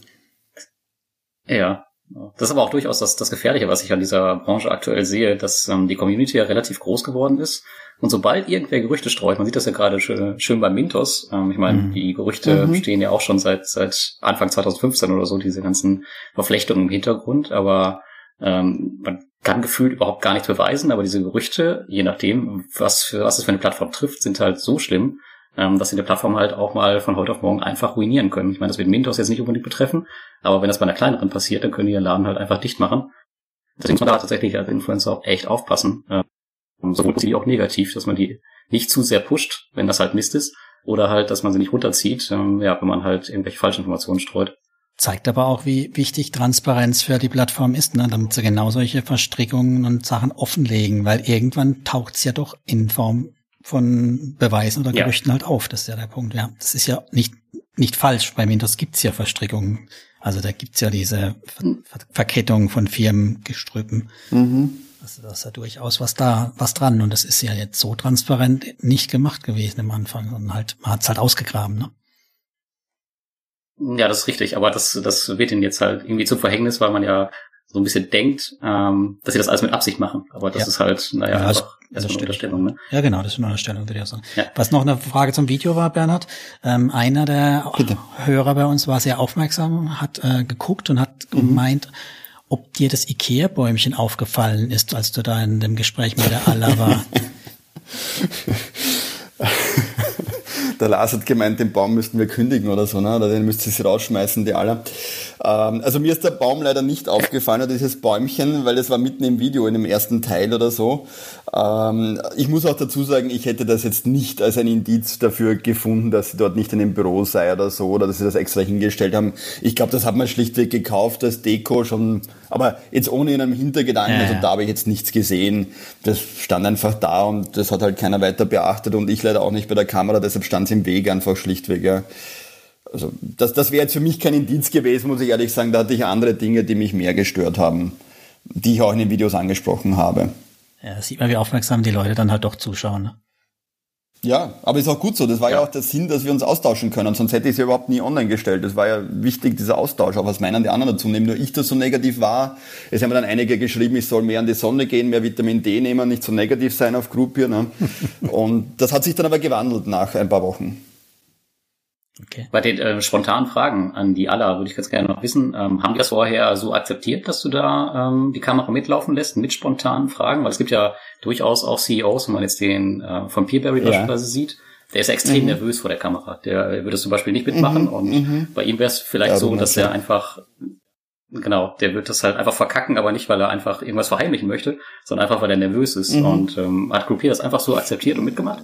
A: Ja. Das ist aber auch durchaus das, das Gefährliche, was ich an dieser Branche aktuell sehe, dass ähm, die Community ja relativ groß geworden ist und sobald irgendwer Gerüchte streut, man sieht das ja gerade schön, schön bei Mintos, ähm, ich meine, mhm. die Gerüchte mhm. stehen ja auch schon seit, seit Anfang 2015 oder so, diese ganzen Verflechtungen im Hintergrund, aber ähm, man kann gefühlt überhaupt gar nichts beweisen, aber diese Gerüchte, je nachdem, was für was es für eine Plattform trifft, sind halt so schlimm, ähm, dass sie eine Plattform halt auch mal von heute auf morgen einfach ruinieren können. Ich meine, das wird Mintos jetzt nicht unbedingt betreffen, aber wenn das bei einer kleineren passiert, dann können die ihren Laden halt einfach dicht machen. Deswegen muss man da tatsächlich als Influencer auch echt aufpassen. Äh, sowohl positiv auch negativ, dass man die nicht zu sehr pusht, wenn das halt Mist ist, oder halt, dass man sie nicht runterzieht, ähm, ja, wenn man halt irgendwelche Falschinformationen streut.
C: Zeigt aber auch, wie wichtig Transparenz für die Plattform ist, ne? damit sie genau solche Verstrickungen und Sachen offenlegen, weil irgendwann taucht's ja doch in Form von Beweisen oder Gerüchten ja. halt auf. Das ist ja der Punkt. Ja, das ist ja nicht nicht falsch. Bei Windows gibt's ja Verstrickungen. Also da gibt's ja diese Ver Verkettung von Firmengestrüppen. Mhm. Also da ist ja durchaus was da, was dran. Und das ist ja jetzt so transparent nicht gemacht gewesen am Anfang, sondern halt, man hat's halt ausgegraben, ne?
A: Ja, das ist richtig, aber das, das wird ihnen jetzt halt irgendwie zum Verhängnis, weil man ja so ein bisschen denkt, ähm, dass sie das alles mit Absicht machen. Aber das ja. ist halt, naja, ja, einfach
C: erstmal eine Unterstellung. Ne? Ja, genau, das ist eine Unterstellung, würde ich auch sagen. Ja. Was noch eine Frage zum Video war, Bernhard, ähm, einer der Bitte. Hörer bei uns war sehr aufmerksam, hat äh, geguckt und hat mhm. gemeint, ob dir das Ikea-Bäumchen aufgefallen ist, als du da in dem Gespräch mit der Alla war.
B: der Lars hat gemeint, den Baum müssten wir kündigen oder so, ne? oder den müsst ihr rausschmeißen, die alle. Ähm, also mir ist der Baum leider nicht aufgefallen, dieses Bäumchen, weil das war mitten im Video, in dem ersten Teil oder so. Ähm, ich muss auch dazu sagen, ich hätte das jetzt nicht als ein Indiz dafür gefunden, dass sie dort nicht in dem Büro sei oder so, oder dass sie das extra hingestellt haben. Ich glaube, das hat man schlichtweg gekauft als Deko schon, aber jetzt ohne in einem Hintergedanken, ja, also da habe ich jetzt nichts gesehen. Das stand einfach da und das hat halt keiner weiter beachtet und ich leider auch nicht bei der Kamera, deshalb stand es im Weg einfach schlichtweg, ja. Also das, das wäre jetzt für mich kein Indiz gewesen, muss ich ehrlich sagen. Da hatte ich andere Dinge, die mich mehr gestört haben, die ich auch in den Videos angesprochen habe.
C: Ja, sieht man, wie aufmerksam die Leute dann halt doch zuschauen.
B: Ja, aber ist auch gut so. Das war ja. ja. auch der Sinn, dass wir uns austauschen können. Sonst hätte ich es ja überhaupt nie online gestellt. Das war ja wichtig, dieser Austausch. Auch was meinen die anderen dazu nehmen. Nur ich das so negativ war. Es haben dann einige geschrieben, ich soll mehr an die Sonne gehen, mehr Vitamin D nehmen, nicht so negativ sein auf Group hier. Ne? Und das hat sich dann aber gewandelt nach ein paar Wochen.
A: Okay. Bei den äh, spontanen Fragen an die aller würde ich ganz gerne noch wissen, ähm, haben die das vorher so akzeptiert, dass du da ähm, die Kamera mitlaufen lässt mit spontanen Fragen? Weil es gibt ja durchaus auch CEOs, wenn man jetzt den äh, von Peerberry ja. beispielsweise sieht, der ist extrem mhm. nervös vor der Kamera. Der würde es zum Beispiel nicht mitmachen mhm. und mhm. bei ihm wäre es vielleicht ja, so, dass er einfach Genau, der wird das halt einfach verkacken, aber nicht, weil er einfach irgendwas verheimlichen möchte, sondern einfach, weil er nervös ist. Mhm. Und ähm, hat Groupier das einfach so akzeptiert und mitgemacht?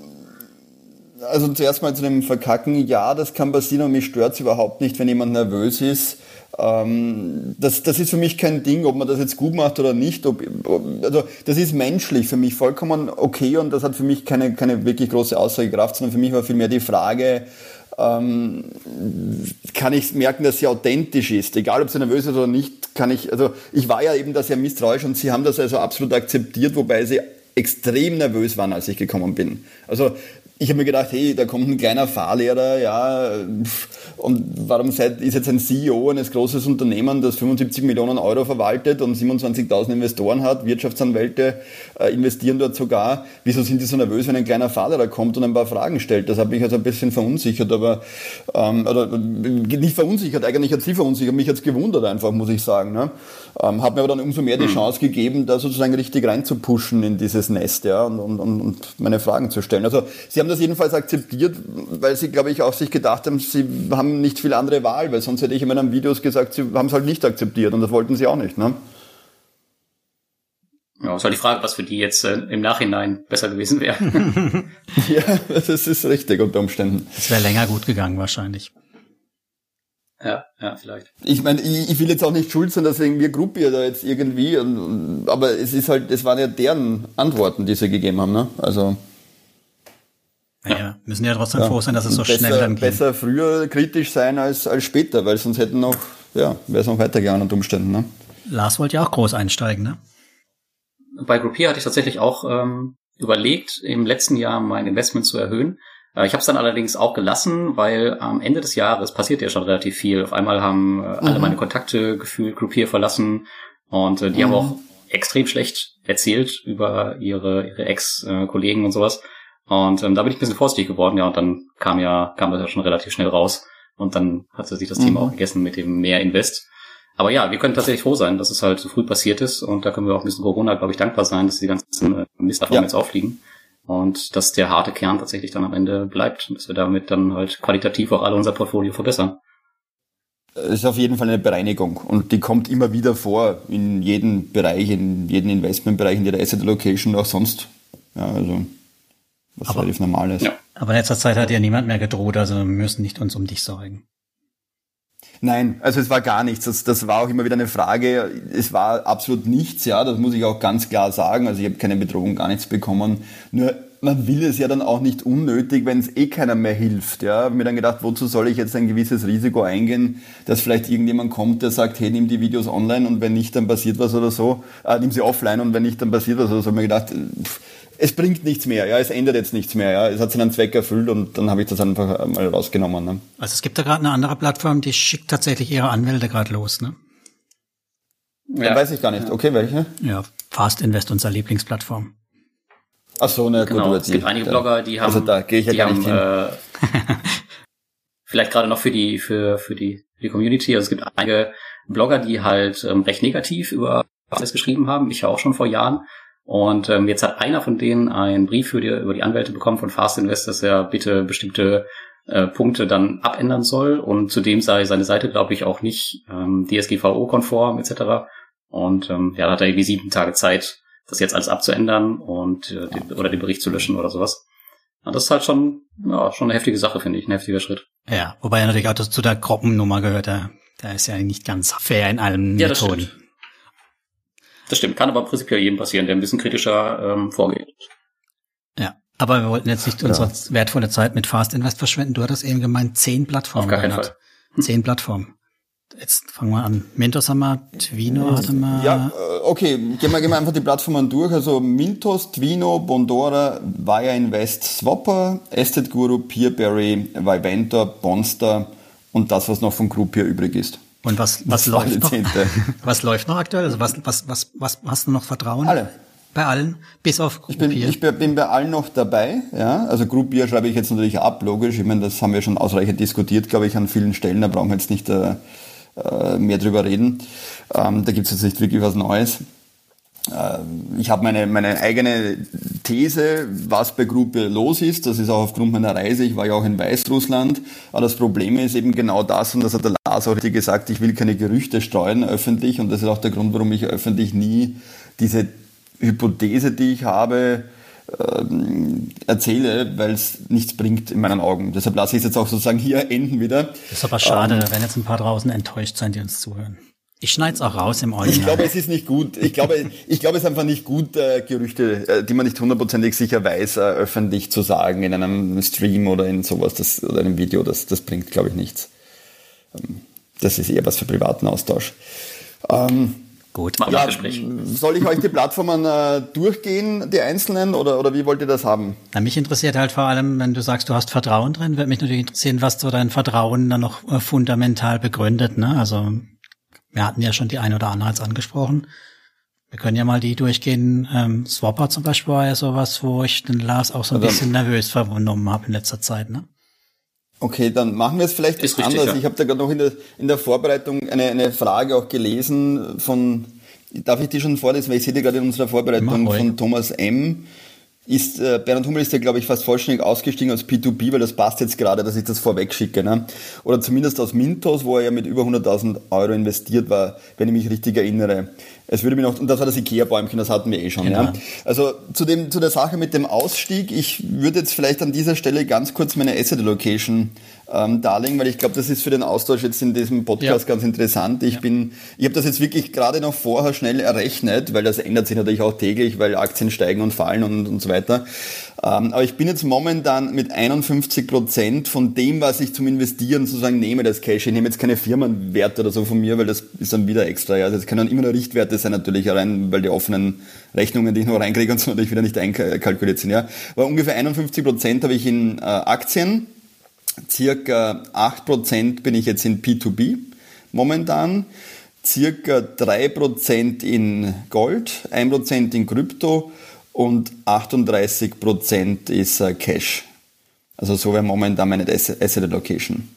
B: Also zuerst mal zu dem Verkacken, ja, das kann passieren und mich stört es überhaupt nicht, wenn jemand nervös ist. Ähm, das, das ist für mich kein Ding, ob man das jetzt gut macht oder nicht. Ob, also das ist menschlich für mich vollkommen okay und das hat für mich keine, keine wirklich große Aussagekraft, sondern für mich war vielmehr die Frage, ähm, kann ich merken, dass sie authentisch ist. Egal, ob sie nervös ist oder nicht, kann ich, also ich war ja eben da sehr misstrauisch und sie haben das also absolut akzeptiert, wobei sie extrem nervös waren, als ich gekommen bin. Also ich habe mir gedacht, hey, da kommt ein kleiner Fahrlehrer, ja, und warum seid, ist jetzt ein CEO eines großes Unternehmen, das 75 Millionen Euro verwaltet und 27.000 Investoren hat, Wirtschaftsanwälte äh, investieren dort sogar. Wieso sind die so nervös, wenn ein kleiner Fahrlehrer kommt und ein paar Fragen stellt? Das hat mich also ein bisschen verunsichert, aber ähm, oder nicht verunsichert, eigentlich hat sie verunsichert, mich hat's gewundert einfach, muss ich sagen. Ne? Ähm, hat mir aber dann umso mehr die hm. Chance gegeben, da sozusagen richtig reinzupushen in dieses Nest, ja, und, und, und meine Fragen zu stellen. Also sie haben das jedenfalls akzeptiert, weil sie, glaube ich, auch sich gedacht haben, sie haben nicht viel andere Wahl, weil sonst hätte ich in meinen Videos gesagt, sie haben es halt nicht akzeptiert und das wollten sie auch nicht. Ne?
A: Ja, ist halt die Frage, was für die jetzt äh, im Nachhinein besser gewesen wäre.
B: ja, das ist richtig unter Umständen.
C: Es wäre länger gut gegangen wahrscheinlich.
A: Ja, ja, vielleicht.
B: Ich meine, ich, ich will jetzt auch nicht schuld sein, deswegen wir Gruppier da jetzt irgendwie, aber es ist halt, es waren ja deren Antworten, die sie gegeben haben, ne? Also.
C: Naja, müssen ja trotzdem ja. froh sein, dass es so besser, schnell dann
B: geht. Besser früher kritisch sein als, als später, weil sonst hätten noch, ja, wäre es noch weitergegangen unter Umständen. Ne?
C: Lars wollte ja auch groß einsteigen, ne?
A: Bei Groupier hatte ich tatsächlich auch ähm, überlegt, im letzten Jahr mein Investment zu erhöhen. Äh, ich habe es dann allerdings auch gelassen, weil am Ende des Jahres passiert ja schon relativ viel. Auf einmal haben äh, alle mhm. meine Kontakte gefühlt Groupier verlassen und äh, die mhm. haben auch extrem schlecht erzählt über ihre, ihre Ex-Kollegen und sowas. Und ähm, da bin ich ein bisschen vorsichtig geworden, ja, und dann kam ja, kam das ja schon relativ schnell raus. Und dann hat sich das Team mhm. auch gegessen mit dem mehr Invest. Aber ja, wir können tatsächlich froh sein, dass es halt so früh passiert ist. Und da können wir auch ein bisschen Corona, glaube ich, dankbar sein, dass die ganzen äh, ja. jetzt auffliegen. Und dass der harte Kern tatsächlich dann am Ende bleibt. Und dass wir damit dann halt qualitativ auch alle unser Portfolio verbessern.
B: Es ist auf jeden Fall eine Bereinigung und die kommt immer wieder vor in jedem Bereich, in jedem Investmentbereich, in jeder Asset Allocation, auch sonst. Ja, also was aber, relativ normal ist. Ja.
C: Aber in letzter Zeit hat ja niemand mehr gedroht, also wir müssen nicht uns um dich sorgen.
B: Nein, also es war gar nichts. Das, das war auch immer wieder eine Frage. Es war absolut nichts, ja, das muss ich auch ganz klar sagen. Also ich habe keine Bedrohung, gar nichts bekommen. Nur man will es ja dann auch nicht unnötig, wenn es eh keiner mehr hilft. Ja, hab mir dann gedacht, wozu soll ich jetzt ein gewisses Risiko eingehen, dass vielleicht irgendjemand kommt, der sagt, hey, nimm die Videos online und wenn nicht, dann passiert was oder so. Äh, nimm sie offline und wenn nicht, dann passiert was oder so. Hab mir gedacht, pff, es bringt nichts mehr, ja, es ändert jetzt nichts mehr, ja, es hat seinen Zweck erfüllt und dann habe ich das einfach mal rausgenommen. Ne?
C: Also es gibt da gerade eine andere Plattform, die schickt tatsächlich ihre Anwälte gerade los, ne?
B: Ja. weiß ich gar nicht. Okay, welche?
C: Ja, Fast Invest, unsere Lieblingsplattform.
B: Ach so, ne,
D: genau. gut. Es gibt einige Blogger, die also haben, also da gehe ich ja gar haben, nicht hin. Äh, vielleicht gerade noch für die für für die, für die Community. Also es gibt einige Blogger, die halt ähm, recht negativ über alles geschrieben haben. Ich ja auch schon vor Jahren. Und ähm, jetzt hat einer von denen einen Brief für die, über die Anwälte bekommen von Fast Invest, dass er bitte bestimmte äh, Punkte dann abändern soll. Und zudem sei seine Seite, glaube ich, auch nicht ähm, DSGVO-konform etc. Und ähm, ja, da hat er irgendwie sieben Tage Zeit, das jetzt alles abzuändern und äh, den, oder den Bericht zu löschen oder sowas. Ja, das ist halt schon, ja, schon eine heftige Sache, finde ich, ein heftiger Schritt.
C: Ja, wobei er natürlich auch zu der Gruppennummer gehört, der, der ist ja nicht ganz fair in allen ja, Methoden.
D: Das stimmt, kann aber prinzipiell jedem passieren, der ein bisschen kritischer ähm, vorgeht.
C: Ja, aber wir wollten jetzt nicht unsere ja. wertvolle Zeit mit Fast Invest verschwenden. Du hattest eben gemeint, zehn Plattformen.
D: Auf gar keinen Fall. Hm.
C: Zehn Plattformen. Jetzt fangen wir an. Mintos haben wir, Twino hatte wir.
B: Ja, äh, okay, gehen wir, gehen wir einfach die Plattformen durch. Also Mintos, Twino, Bondora, Via Invest, Swapper, Estate Guru, Peerberry, Viventor, Bonster und das, was noch von Groupier übrig ist.
C: Und was, was läuft noch? Was läuft noch aktuell? Also was, was, was, was hast du noch Vertrauen?
B: Alle.
C: Bei allen, bis auf
B: Groupier. Ich bin, ich bin bei allen noch dabei, ja. Also Groupier schreibe ich jetzt natürlich ab, logisch. Ich meine, das haben wir schon ausreichend diskutiert, glaube ich, an vielen Stellen. Da brauchen wir jetzt nicht äh, äh mehr drüber reden. Ähm, da gibt es jetzt nicht wirklich was Neues. Äh, ich habe meine, meine eigene These, was bei Gruppe los ist. Das ist auch aufgrund meiner Reise. Ich war ja auch in Weißrussland. Aber das Problem ist eben genau das, und das hat der Lars auch richtig gesagt, ich will keine Gerüchte streuen öffentlich. Und das ist auch der Grund, warum ich öffentlich nie diese Hypothese, die ich habe, ähm, erzähle, weil es nichts bringt in meinen Augen. Deshalb lasse ich es jetzt auch sozusagen hier enden wieder.
C: Das ist aber schade, ähm, da werden jetzt ein paar draußen enttäuscht sein, die uns zuhören. Ich schneide es auch raus im Original.
B: Ich glaube, es ist nicht gut. Ich glaube, ich glaube, es ist einfach nicht gut, äh, Gerüchte, äh, die man nicht hundertprozentig sicher weiß, äh, öffentlich zu sagen in einem Stream oder in sowas das, oder einem Video. Das, das bringt, glaube ich, nichts. Ähm, das ist eher was für privaten Austausch. Ähm,
C: Gut,
B: ja, soll ich euch die Plattformen äh, durchgehen, die einzelnen, oder, oder wie wollt ihr das haben?
C: Na, mich interessiert halt vor allem, wenn du sagst, du hast Vertrauen drin, wird mich natürlich interessieren, was so dein Vertrauen dann noch äh, fundamental begründet. Ne? Also wir hatten ja schon die ein oder andere jetzt angesprochen. Wir können ja mal die durchgehen. Ähm, Swapper zum Beispiel war ja sowas, wo ich den Lars auch so ein also, bisschen nervös vernommen habe in letzter Zeit. Ne?
B: Okay, dann machen wir es vielleicht Ist anders. Richtig, ja. Ich habe da gerade noch in der, in der Vorbereitung eine, eine Frage auch gelesen von, darf ich die schon vorlesen, weil ich sehe die gerade in unserer Vorbereitung von Thomas M ist äh, Bernhard Hummel ist ja, glaube ich, fast vollständig ausgestiegen aus P2P, weil das passt jetzt gerade, dass ich das vorweg schicke. Ne? Oder zumindest aus Mintos, wo er ja mit über 100.000 Euro investiert war, wenn ich mich richtig erinnere. Es würde mir noch, und das war das Ikea-Bäumchen, das hatten wir eh schon. Genau. Ja? Also zu, dem, zu der Sache mit dem Ausstieg, ich würde jetzt vielleicht an dieser Stelle ganz kurz meine Asset Allocation ähm, darlegen, weil ich glaube, das ist für den Austausch jetzt in diesem Podcast ja. ganz interessant. Ich ja. bin, ich habe das jetzt wirklich gerade noch vorher schnell errechnet, weil das ändert sich natürlich auch täglich, weil Aktien steigen und fallen und, und so weiter. Ähm, aber ich bin jetzt momentan mit 51 Prozent von dem, was ich zum Investieren sozusagen nehme, das Cash. Ich nehme jetzt keine Firmenwerte oder so von mir, weil das ist dann wieder extra. Ja. Also das können immer nur Richtwerte sein natürlich, rein, weil die offenen Rechnungen, die ich noch reinkriege und so natürlich wieder nicht einkalkuliert sind. Ja. Aber ungefähr 51 Prozent habe ich in äh, Aktien Circa 8% bin ich jetzt in P2B momentan, circa 3% in Gold, 1% in Krypto und 38% ist äh, Cash. Also so wäre momentan meine Asset Allocation.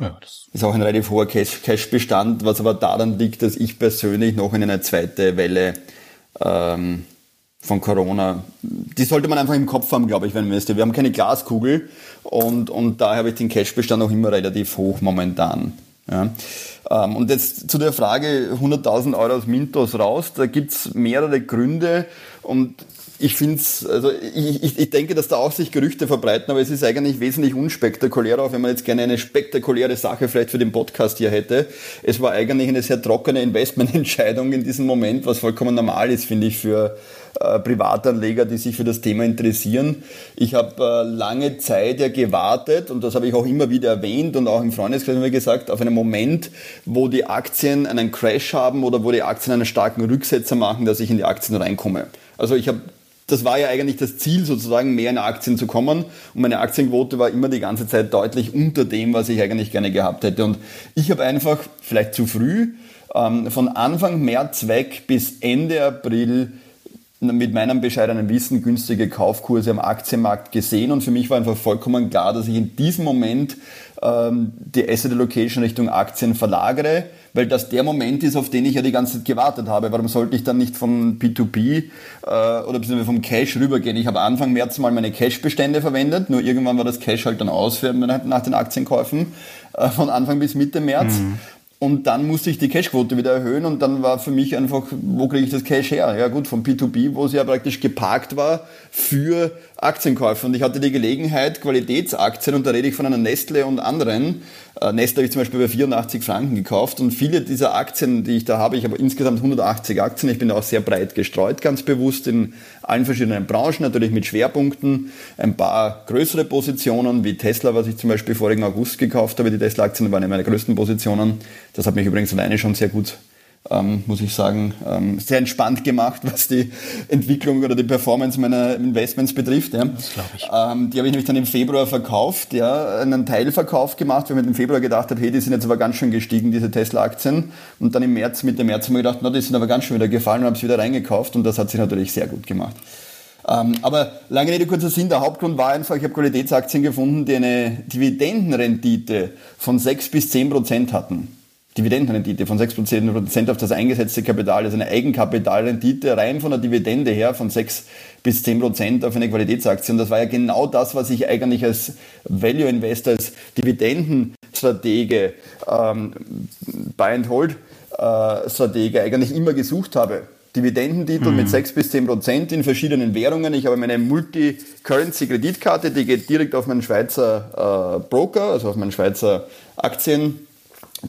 B: Ja, das ist auch ein relativ hoher Cash-Bestand, was aber daran liegt, dass ich persönlich noch in eine zweite Welle ähm, von Corona, die sollte man einfach im Kopf haben, glaube ich, wenn man ist. Wir haben keine Glaskugel und, und daher habe ich den Cashbestand auch immer relativ hoch momentan. Ja. Ähm, und jetzt zu der Frage 100.000 Euro aus Mintos raus, da gibt's mehrere Gründe und ich finde es, also ich, ich, ich denke, dass da auch sich Gerüchte verbreiten, aber es ist eigentlich wesentlich unspektakulärer, auch wenn man jetzt gerne eine spektakuläre Sache vielleicht für den Podcast hier hätte. Es war eigentlich eine sehr trockene Investmententscheidung in diesem Moment, was vollkommen normal ist, finde ich, für äh, Privatanleger, die sich für das Thema interessieren. Ich habe äh, lange Zeit ja gewartet und das habe ich auch immer wieder erwähnt und auch im Freundeskreis immer gesagt, auf einen Moment, wo die Aktien einen Crash haben oder wo die Aktien einen starken Rücksetzer machen, dass ich in die Aktien reinkomme. Also ich habe das war ja eigentlich das Ziel, sozusagen mehr in Aktien zu kommen. Und meine Aktienquote war immer die ganze Zeit deutlich unter dem, was ich eigentlich gerne gehabt hätte. Und ich habe einfach, vielleicht zu früh, ähm, von Anfang März weg bis Ende April mit meinem bescheidenen Wissen günstige Kaufkurse am Aktienmarkt gesehen und für mich war einfach vollkommen klar, dass ich in diesem Moment ähm, die Asset Allocation Richtung Aktien verlagere, weil das der Moment ist, auf den ich ja die ganze Zeit gewartet habe. Warum sollte ich dann nicht von P2P äh, oder beziehungsweise vom Cash rübergehen? Ich habe Anfang März mal meine Cash-Bestände verwendet, nur irgendwann war das Cash halt dann aus für, nach den Aktienkäufen äh, von Anfang bis Mitte März. Mhm. Und dann musste ich die Cashquote wieder erhöhen und dann war für mich einfach, wo kriege ich das Cash her? Ja gut, vom P2B, wo es ja praktisch geparkt war für Aktienkäufe. Und ich hatte die Gelegenheit, Qualitätsaktien, und da rede ich von einer Nestle und anderen, Nestle habe ich zum Beispiel bei 84 Franken gekauft und viele dieser Aktien, die ich da habe, ich habe insgesamt 180 Aktien, ich bin auch sehr breit gestreut, ganz bewusst in allen verschiedenen Branchen, natürlich mit Schwerpunkten, ein paar größere Positionen wie Tesla, was ich zum Beispiel vorigen August gekauft habe, die Tesla-Aktien waren eine meiner größten Positionen. Das hat mich übrigens alleine schon sehr gut ähm, muss ich sagen, ähm, sehr entspannt gemacht, was die Entwicklung oder die Performance meiner Investments betrifft. Ja. Das glaube ich. Ähm, die habe ich nämlich dann im Februar verkauft, ja, einen Teilverkauf gemacht, weil ich im Februar gedacht habe, hey, die sind jetzt aber ganz schön gestiegen, diese Tesla-Aktien. Und dann im März, Mitte März haben wir gedacht, na, die sind aber ganz schön wieder gefallen und habe sie wieder reingekauft und das hat sich natürlich sehr gut gemacht. Ähm, aber lange Rede, kurzer Sinn, der Hauptgrund war einfach, ich habe Qualitätsaktien gefunden, die eine Dividendenrendite von 6 bis 10 Prozent hatten. Dividendenrendite von 6% auf das eingesetzte Kapital, also eine Eigenkapitalrendite rein von der Dividende her von 6 bis 10% auf eine Qualitätsaktie. Und das war ja genau das, was ich eigentlich als Value Investor, als Dividendenstratege, ähm, Buy and Hold äh, Stratege eigentlich immer gesucht habe. Dividendentitel mhm. mit 6 bis 10 Prozent in verschiedenen Währungen. Ich habe meine Multi-Currency-Kreditkarte, die geht direkt auf meinen Schweizer äh, Broker, also auf meinen Schweizer Aktien.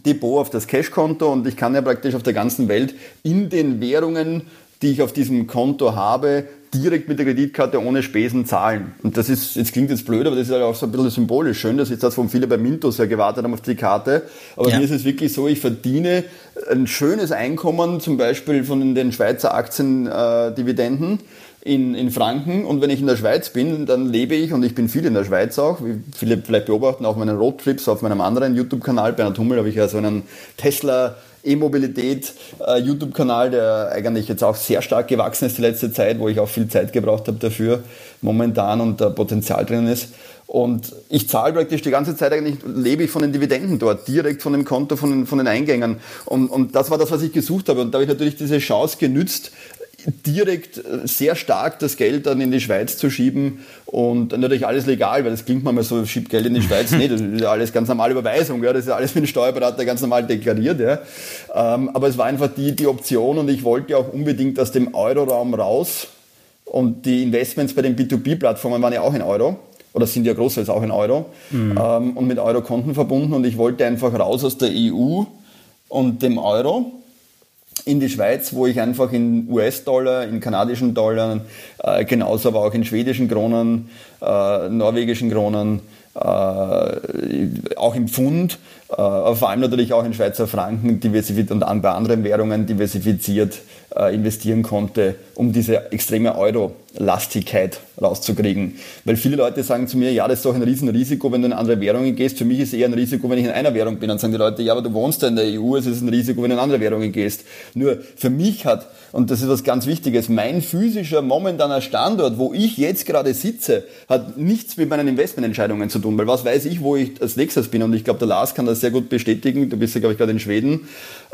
B: Depot auf das Cashkonto und ich kann ja praktisch auf der ganzen Welt in den Währungen, die ich auf diesem Konto habe, direkt mit der Kreditkarte ohne Spesen zahlen. Und das ist, jetzt klingt jetzt blöd, aber das ist halt auch so ein bisschen symbolisch schön. Das ist das, wo viele bei Mintos ja gewartet haben auf die Karte. Aber ja. mir ist es wirklich so, ich verdiene ein schönes Einkommen, zum Beispiel von den Schweizer Aktiendividenden. Äh, in, in Franken und wenn ich in der Schweiz bin, dann lebe ich und ich bin viel in der Schweiz auch, wie viele vielleicht beobachten, auf meinen Roadtrips, auf meinem anderen YouTube-Kanal, Bernhard Hummel, habe ich ja so einen Tesla E-Mobilität äh, YouTube-Kanal, der eigentlich jetzt auch sehr stark gewachsen ist die letzte Zeit, wo ich auch viel Zeit gebraucht habe dafür momentan und da Potenzial drin ist. Und ich zahle praktisch die ganze Zeit eigentlich, lebe ich von den Dividenden dort, direkt von dem Konto, von den, von den Eingängen. Und, und das war das, was ich gesucht habe. Und da habe ich natürlich diese Chance genützt, direkt äh, sehr stark das Geld dann in die Schweiz zu schieben und natürlich alles legal, weil das klingt manchmal so, schiebt Geld in die Schweiz. nee, das ist ja alles ganz normale Überweisung, ja, das ist ja alles mit dem Steuerberater ganz normal deklariert, ja. Ähm, aber es war einfach die, die Option und ich wollte auch unbedingt aus dem Euroraum raus und die Investments bei den B2B-Plattformen waren ja auch in Euro oder sind ja großteils auch in Euro mhm. ähm, und mit Euro-Konten verbunden und ich wollte einfach raus aus der EU und dem Euro in die Schweiz, wo ich einfach in US-Dollar, in kanadischen Dollar, äh, genauso aber auch in schwedischen Kronen, äh, norwegischen Kronen, äh, auch im Pfund, äh, vor allem natürlich auch in Schweizer Franken diversifiziert und bei anderen Währungen diversifiziert investieren konnte, um diese extreme Euro-Lastigkeit rauszukriegen. Weil viele Leute sagen zu mir, ja, das ist doch ein Riesenrisiko, wenn du in andere Währungen gehst. Für mich ist es eher ein Risiko, wenn ich in einer Währung bin. Dann sagen die Leute, ja, aber du wohnst ja in der EU, es ist ein Risiko, wenn du in andere Währungen gehst. Nur für mich hat und das ist was ganz Wichtiges, mein physischer momentaner Standort, wo ich jetzt gerade sitze, hat nichts mit meinen Investmententscheidungen zu tun, weil was weiß ich, wo ich als nächstes bin und ich glaube, der Lars kann das sehr gut bestätigen, du bist ja, glaube ich, gerade in Schweden,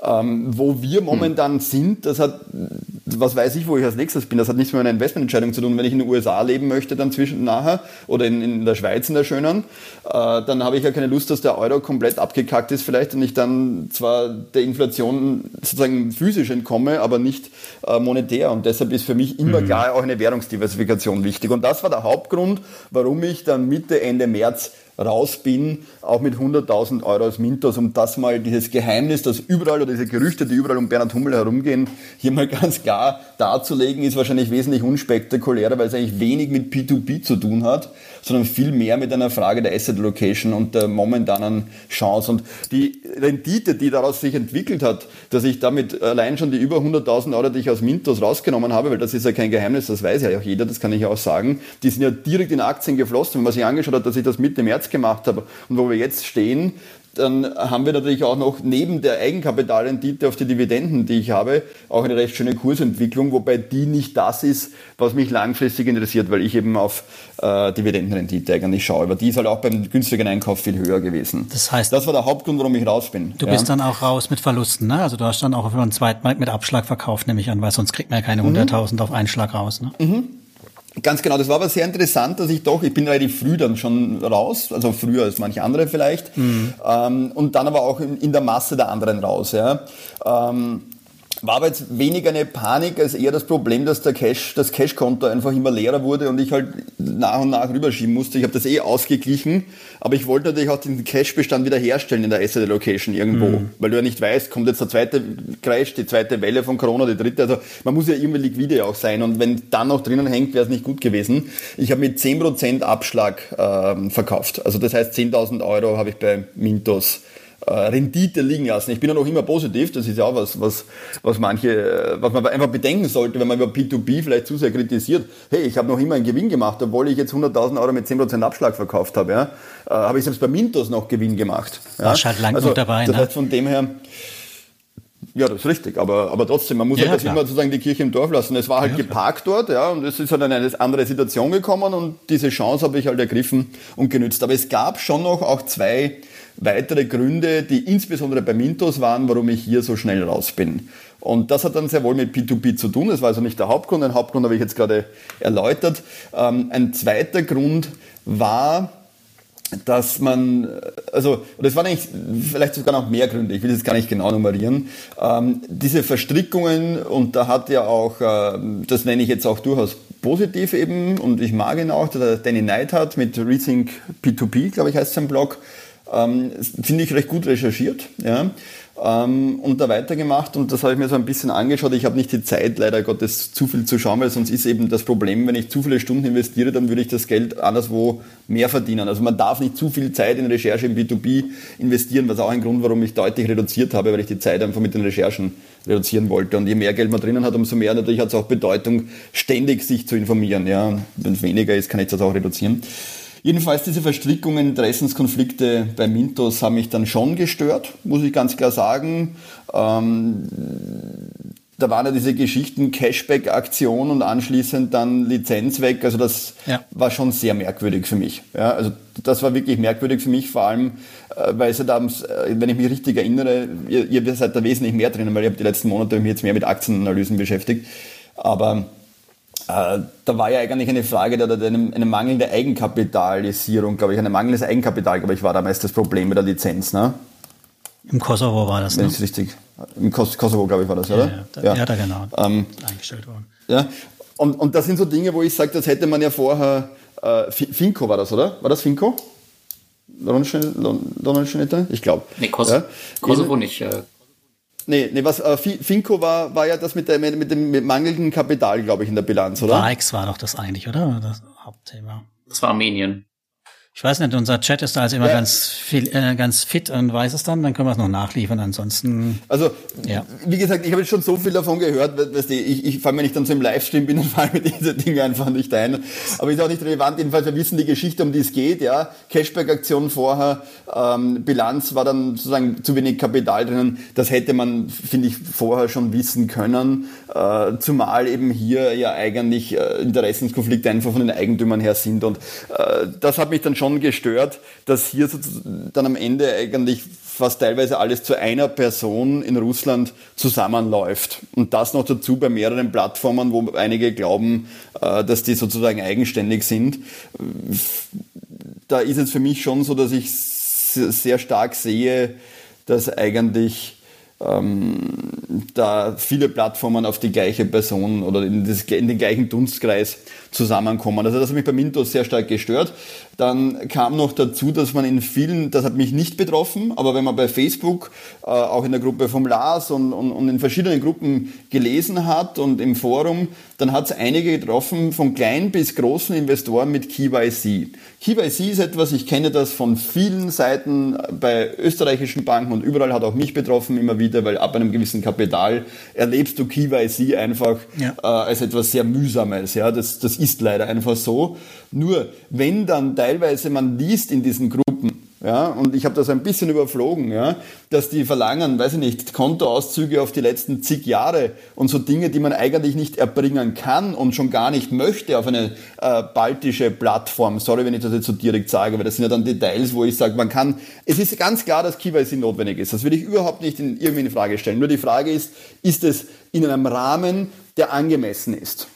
B: ähm, wo wir momentan hm. sind, das hat was weiß ich, wo ich als nächstes bin. Das hat nichts mit meiner Investmententscheidung zu tun. Wenn ich in den USA leben möchte, dann zwischen nachher oder in, in der Schweiz in der schönen, äh, dann habe ich ja keine Lust, dass der Euro komplett abgekackt ist vielleicht und ich dann zwar der Inflation sozusagen physisch entkomme, aber nicht äh, monetär. Und deshalb ist für mich immer mhm. klar auch eine Währungsdiversifikation wichtig. Und das war der Hauptgrund, warum ich dann Mitte, Ende März raus bin, auch mit 100.000 Euro als Mintos, um das mal dieses Geheimnis, das überall oder diese Gerüchte, die überall um Bernhard Hummel herumgehen, hier mal ganz klar darzulegen, ist wahrscheinlich wesentlich unspektakulärer, weil es eigentlich wenig mit P2P zu tun hat, sondern viel mehr mit einer Frage der Asset Location und der momentanen Chance. Und die Rendite, die daraus sich entwickelt hat, dass ich damit allein schon die über 100.000 Euro, die ich aus Mintos rausgenommen habe, weil das ist ja kein Geheimnis, das weiß ja auch jeder, das kann ich auch sagen, die sind ja direkt in Aktien geflossen. Wenn man sich angeschaut hat, dass ich das Mitte März gemacht habe und wo wir jetzt stehen, dann haben wir natürlich auch noch neben der Eigenkapitalrendite auf die Dividenden, die ich habe, auch eine recht schöne Kursentwicklung, wobei die nicht das ist, was mich langfristig interessiert, weil ich eben auf äh, Dividendenrendite eigentlich schaue. Aber die ist halt auch beim günstigen Einkauf viel höher gewesen.
C: Das heißt,
B: das war der Hauptgrund, warum ich raus bin.
C: Du ja. bist dann auch raus mit Verlusten, ne? Also du hast dann auch auf einen Zweitmarkt mit Abschlag verkauft, nehme ich an, weil sonst kriegt man ja keine 100.000 mhm. auf einen Schlag raus, ne? Mhm.
B: Ganz genau, das war aber sehr interessant, dass ich doch, ich bin relativ früh dann schon raus, also früher als manche andere vielleicht, mhm. ähm, und dann aber auch in, in, der Masse der anderen raus. Ja. Ähm, war aber jetzt weniger eine Panik als eher das Problem, dass der Cash, das Cash-Konto einfach immer leerer wurde und ich halt nach und nach rüberschieben musste. Ich habe das eh ausgeglichen, aber ich wollte natürlich auch den Cash-Bestand wieder herstellen in der Asset Allocation irgendwo, mhm. weil du ja nicht weißt, kommt jetzt der zweite Crash, die zweite Welle von Corona, die dritte. Also man muss ja irgendwie liquide auch sein und wenn dann noch drinnen hängt, wäre es nicht gut gewesen. Ich habe mit 10% Abschlag ähm, verkauft. Also das heißt 10.000 Euro habe ich bei Mintos Rendite liegen lassen. Ich bin ja noch immer positiv, das ist ja auch was, was, was manche, äh, was man einfach bedenken sollte, wenn man über P2P vielleicht zu sehr kritisiert. Hey, ich habe noch immer einen Gewinn gemacht, obwohl ich jetzt 100.000 Euro mit 10% Abschlag verkauft habe. Ja? Äh, habe ich selbst bei Mintos noch Gewinn gemacht.
C: Ja? Warst halt lang also, dabei.
B: Das ne? heißt, von dem her, ja, das ist richtig, aber, aber trotzdem, man muss ja, halt das immer sozusagen die Kirche im Dorf lassen. Es war halt ja, geparkt klar. dort, ja, und es ist halt in eine andere Situation gekommen und diese Chance habe ich halt ergriffen und genützt. Aber es gab schon noch auch zwei weitere Gründe, die insbesondere bei Mintos waren, warum ich hier so schnell raus bin. Und das hat dann sehr wohl mit P2P zu tun. Das war also nicht der Hauptgrund. Den Hauptgrund habe ich jetzt gerade erläutert. Ähm, ein zweiter Grund war, dass man, also, das waren eigentlich vielleicht sogar noch mehr Gründe, ich will jetzt gar nicht genau nummerieren, ähm, diese Verstrickungen und da hat ja auch, äh, das nenne ich jetzt auch durchaus positiv eben und ich mag ihn auch, der Danny Knight hat mit Rethink P2P, glaube ich heißt sein Blog, ähm, Finde ich recht gut recherchiert. Ja. Ähm, und da weitergemacht und das habe ich mir so ein bisschen angeschaut. Ich habe nicht die Zeit, leider Gottes, zu viel zu schauen, weil sonst ist eben das Problem, wenn ich zu viele Stunden investiere, dann würde ich das Geld anderswo mehr verdienen. Also man darf nicht zu viel Zeit in Recherche im B2B investieren, was auch ein Grund, warum ich deutlich reduziert habe, weil ich die Zeit einfach mit den Recherchen reduzieren wollte. Und je mehr Geld man drinnen hat, umso mehr natürlich hat es auch Bedeutung, ständig sich zu informieren. Ja. Wenn es weniger ist, kann ich das auch reduzieren. Jedenfalls diese Verstrickungen, Interessenskonflikte bei Mintos haben mich dann schon gestört, muss ich ganz klar sagen. Ähm, da waren ja diese Geschichten Cashback-Aktion und anschließend dann Lizenz weg. Also das ja. war schon sehr merkwürdig für mich. Ja, also das war wirklich merkwürdig für mich, vor allem, äh, weil es halt abends, äh, wenn ich mich richtig erinnere, ihr, ihr seid da wesentlich mehr drinnen, weil ich habe die letzten Monate mich jetzt mehr mit Aktienanalysen beschäftigt. Aber da war ja eigentlich eine Frage der, der, eine, eine mangelnde Eigenkapitalisierung, glaube ich, ein mangelndes Eigenkapital, glaube ich, war damals das Problem mit der Lizenz, ne?
C: Im Kosovo war das, Wenn
B: ne? richtig. Im Kos Kosovo, glaube ich, war das, oder? Ja,
C: da, ja. ja da genau. Ähm, eingestellt worden.
B: Ja. Und, und das sind so Dinge, wo ich sage, das hätte man ja vorher, äh, Finco war das, oder? War das Finco? Donald Schnitter? Ich glaube.
D: Nee, Kos ja. Kosovo nicht. Äh,
B: Nee, nee, was äh, Finco war, war ja das mit, der, mit dem mit mangelnden Kapital, glaube ich, in der Bilanz, oder?
C: Varex war doch das eigentlich, oder? Das Hauptthema.
D: Das war Armenien.
C: Ich weiß nicht, unser Chat ist da also immer ja. ganz, viel, äh, ganz fit und weiß es dann, dann können wir es noch nachliefern. Ansonsten.
B: Also, ja. wie gesagt, ich habe jetzt schon so viel davon gehört, weißt du, ich, ich fange, wenn ich dann so im Livestream bin, dann fallen mir diese Dinge einfach nicht ein. Aber ist auch nicht relevant, jedenfalls, wir wissen die Geschichte, um die es geht, ja. Cashback-Aktion vorher, ähm, Bilanz war dann sozusagen zu wenig Kapital drinnen. Das hätte man, finde ich, vorher schon wissen können. Äh, zumal eben hier ja eigentlich äh, Interessenskonflikte einfach von den Eigentümern her sind. Und äh, das hat mich dann schon gestört, dass hier dann am Ende eigentlich fast teilweise alles zu einer Person in Russland zusammenläuft. Und das noch dazu bei mehreren Plattformen, wo einige glauben, äh, dass die sozusagen eigenständig sind. Da ist es für mich schon so, dass ich sehr stark sehe, dass eigentlich ähm, da viele Plattformen auf die gleiche Person oder in, das, in, den gleichen Dunstkreis zusammenkommen. Also das hat mich bei Mintos sehr stark gestört. Dann kam noch dazu, dass man in vielen, das hat mich nicht betroffen, aber wenn man bei Facebook, äh, auch in der Gruppe vom Lars und, und, und in verschiedenen Gruppen gelesen hat und im Forum, dann hat es einige getroffen, von kleinen bis großen Investoren mit KYC. KYC ist etwas, ich kenne das von vielen Seiten bei österreichischen Banken und überall hat auch mich betroffen immer wieder, weil ab einem gewissen Kapital erlebst du KYC einfach ja. äh, als etwas sehr mühsames. Ja, das, das ist leider einfach so. Nur wenn dann teilweise man liest in diesen Gruppen, ja, und ich habe das ein bisschen überflogen, ja, dass die verlangen, weiß ich nicht, Kontoauszüge auf die letzten zig Jahre und so Dinge, die man eigentlich nicht erbringen kann und schon gar nicht möchte auf eine äh, baltische Plattform. Sorry, wenn ich das jetzt so direkt sage, aber das sind ja dann Details, wo ich sage, man kann, es ist ganz klar, dass KYC notwendig ist. Das will ich überhaupt nicht in, irgendwie in Frage stellen. Nur die Frage ist, ist es in einem Rahmen, der angemessen ist?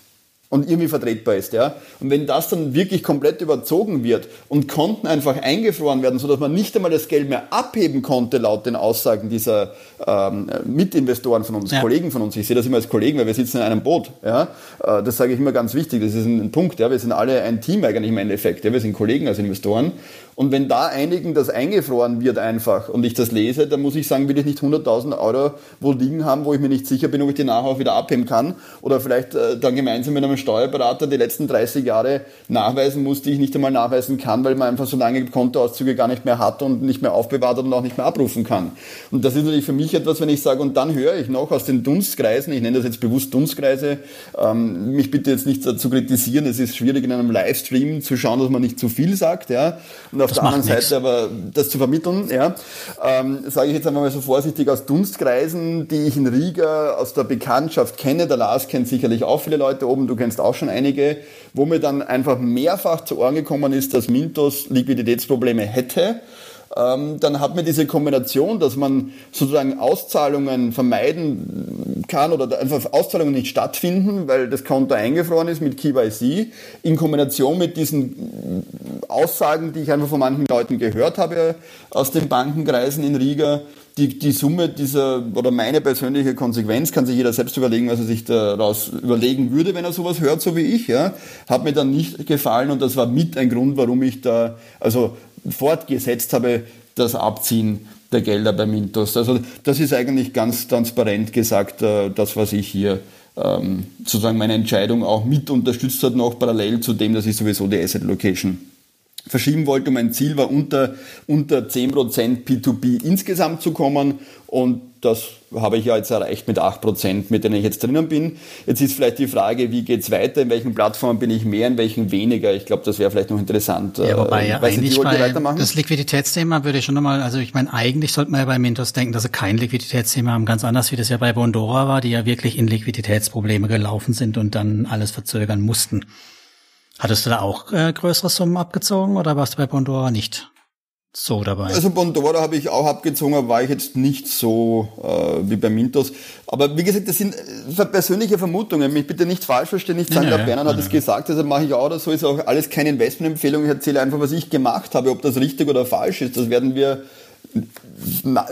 B: Und irgendwie vertretbar ist. Ja? Und wenn das dann wirklich komplett überzogen wird und Konten einfach eingefroren werden, sodass man nicht einmal das Geld mehr abheben konnte, laut den Aussagen dieser ähm, Mitinvestoren von uns, ja. Kollegen von uns, ich sehe das immer als Kollegen, weil wir sitzen in einem Boot. Ja? Äh, das sage ich immer ganz wichtig, das ist ein, ein Punkt. Ja? Wir sind alle ein Team eigentlich im Endeffekt. Ja? Wir sind Kollegen als Investoren. Und wenn da einigen das eingefroren wird einfach und ich das lese, dann muss ich sagen, will ich nicht 100.000 Euro wo liegen haben, wo ich mir nicht sicher bin, ob ich die nachher auch wieder abheben kann oder vielleicht äh, dann gemeinsam mit einem Steuerberater die letzten 30 Jahre nachweisen muss, die ich nicht einmal nachweisen kann, weil man einfach so lange Kontoauszüge gar nicht mehr hat und nicht mehr aufbewahrt und auch nicht mehr abrufen kann. Und das ist natürlich für mich etwas, wenn ich sage, und dann höre ich noch aus den Dunstkreisen, ich nenne das jetzt bewusst Dunstkreise, ähm, mich bitte jetzt nicht zu kritisieren, es ist schwierig in einem Livestream zu schauen, dass man nicht zu viel sagt, ja, und auf das der anderen Seite aber das zu vermitteln, ja, ähm, sage ich jetzt einmal so vorsichtig aus Dunstkreisen, die ich in Riga aus der Bekanntschaft kenne, der Lars kennt sicherlich auch viele Leute oben, du kennst auch schon einige, wo mir dann einfach mehrfach zu Ohren gekommen ist, dass Mintos Liquiditätsprobleme hätte dann hat man diese Kombination, dass man sozusagen Auszahlungen vermeiden kann oder einfach Auszahlungen nicht stattfinden, weil das Konto eingefroren ist mit KYC, in Kombination mit diesen Aussagen, die ich einfach von manchen Leuten gehört habe aus den Bankenkreisen in Riga, die, die Summe dieser oder meine persönliche Konsequenz kann sich jeder selbst überlegen, was er sich daraus überlegen würde, wenn er sowas hört, so wie ich, ja, hat mir dann nicht gefallen und das war mit ein Grund, warum ich da also fortgesetzt habe, das Abziehen der Gelder bei Mintos. Also das ist eigentlich ganz transparent gesagt, äh, das, was ich hier ähm, sozusagen meine Entscheidung auch mit unterstützt hat, noch parallel zu dem, dass ich sowieso die Asset Location verschieben wollte. Mein Ziel war unter, unter 10% P2P insgesamt zu kommen und das habe ich ja jetzt erreicht mit 8%, mit denen ich jetzt drinnen bin. Jetzt ist vielleicht die Frage, wie geht es weiter, in welchen Plattformen bin ich mehr, in welchen weniger. Ich glaube, das wäre vielleicht noch interessant.
C: Ja, wobei ja Weiß eigentlich bei das Liquiditätsthema würde ich schon nochmal, also ich meine, eigentlich sollte man ja bei Mintos denken, dass sie kein Liquiditätsthema haben, ganz anders, wie das ja bei Bondora war, die ja wirklich in Liquiditätsprobleme gelaufen sind und dann alles verzögern mussten. Hattest du da auch äh, größere Summen abgezogen oder warst du bei Bondora nicht? So dabei.
B: Also Bondora habe ich auch abgezogen, war ich jetzt nicht so äh, wie bei Mintos. Aber wie gesagt, das sind persönliche Vermutungen. Mich bitte nicht falsch verstehen, nicht sagen, ja, der Bernhard ja, hat es gesagt, also mache ich auch oder so, ist auch alles keine Investmentempfehlung. Ich erzähle einfach, was ich gemacht habe. Ob das richtig oder falsch ist, das werden wir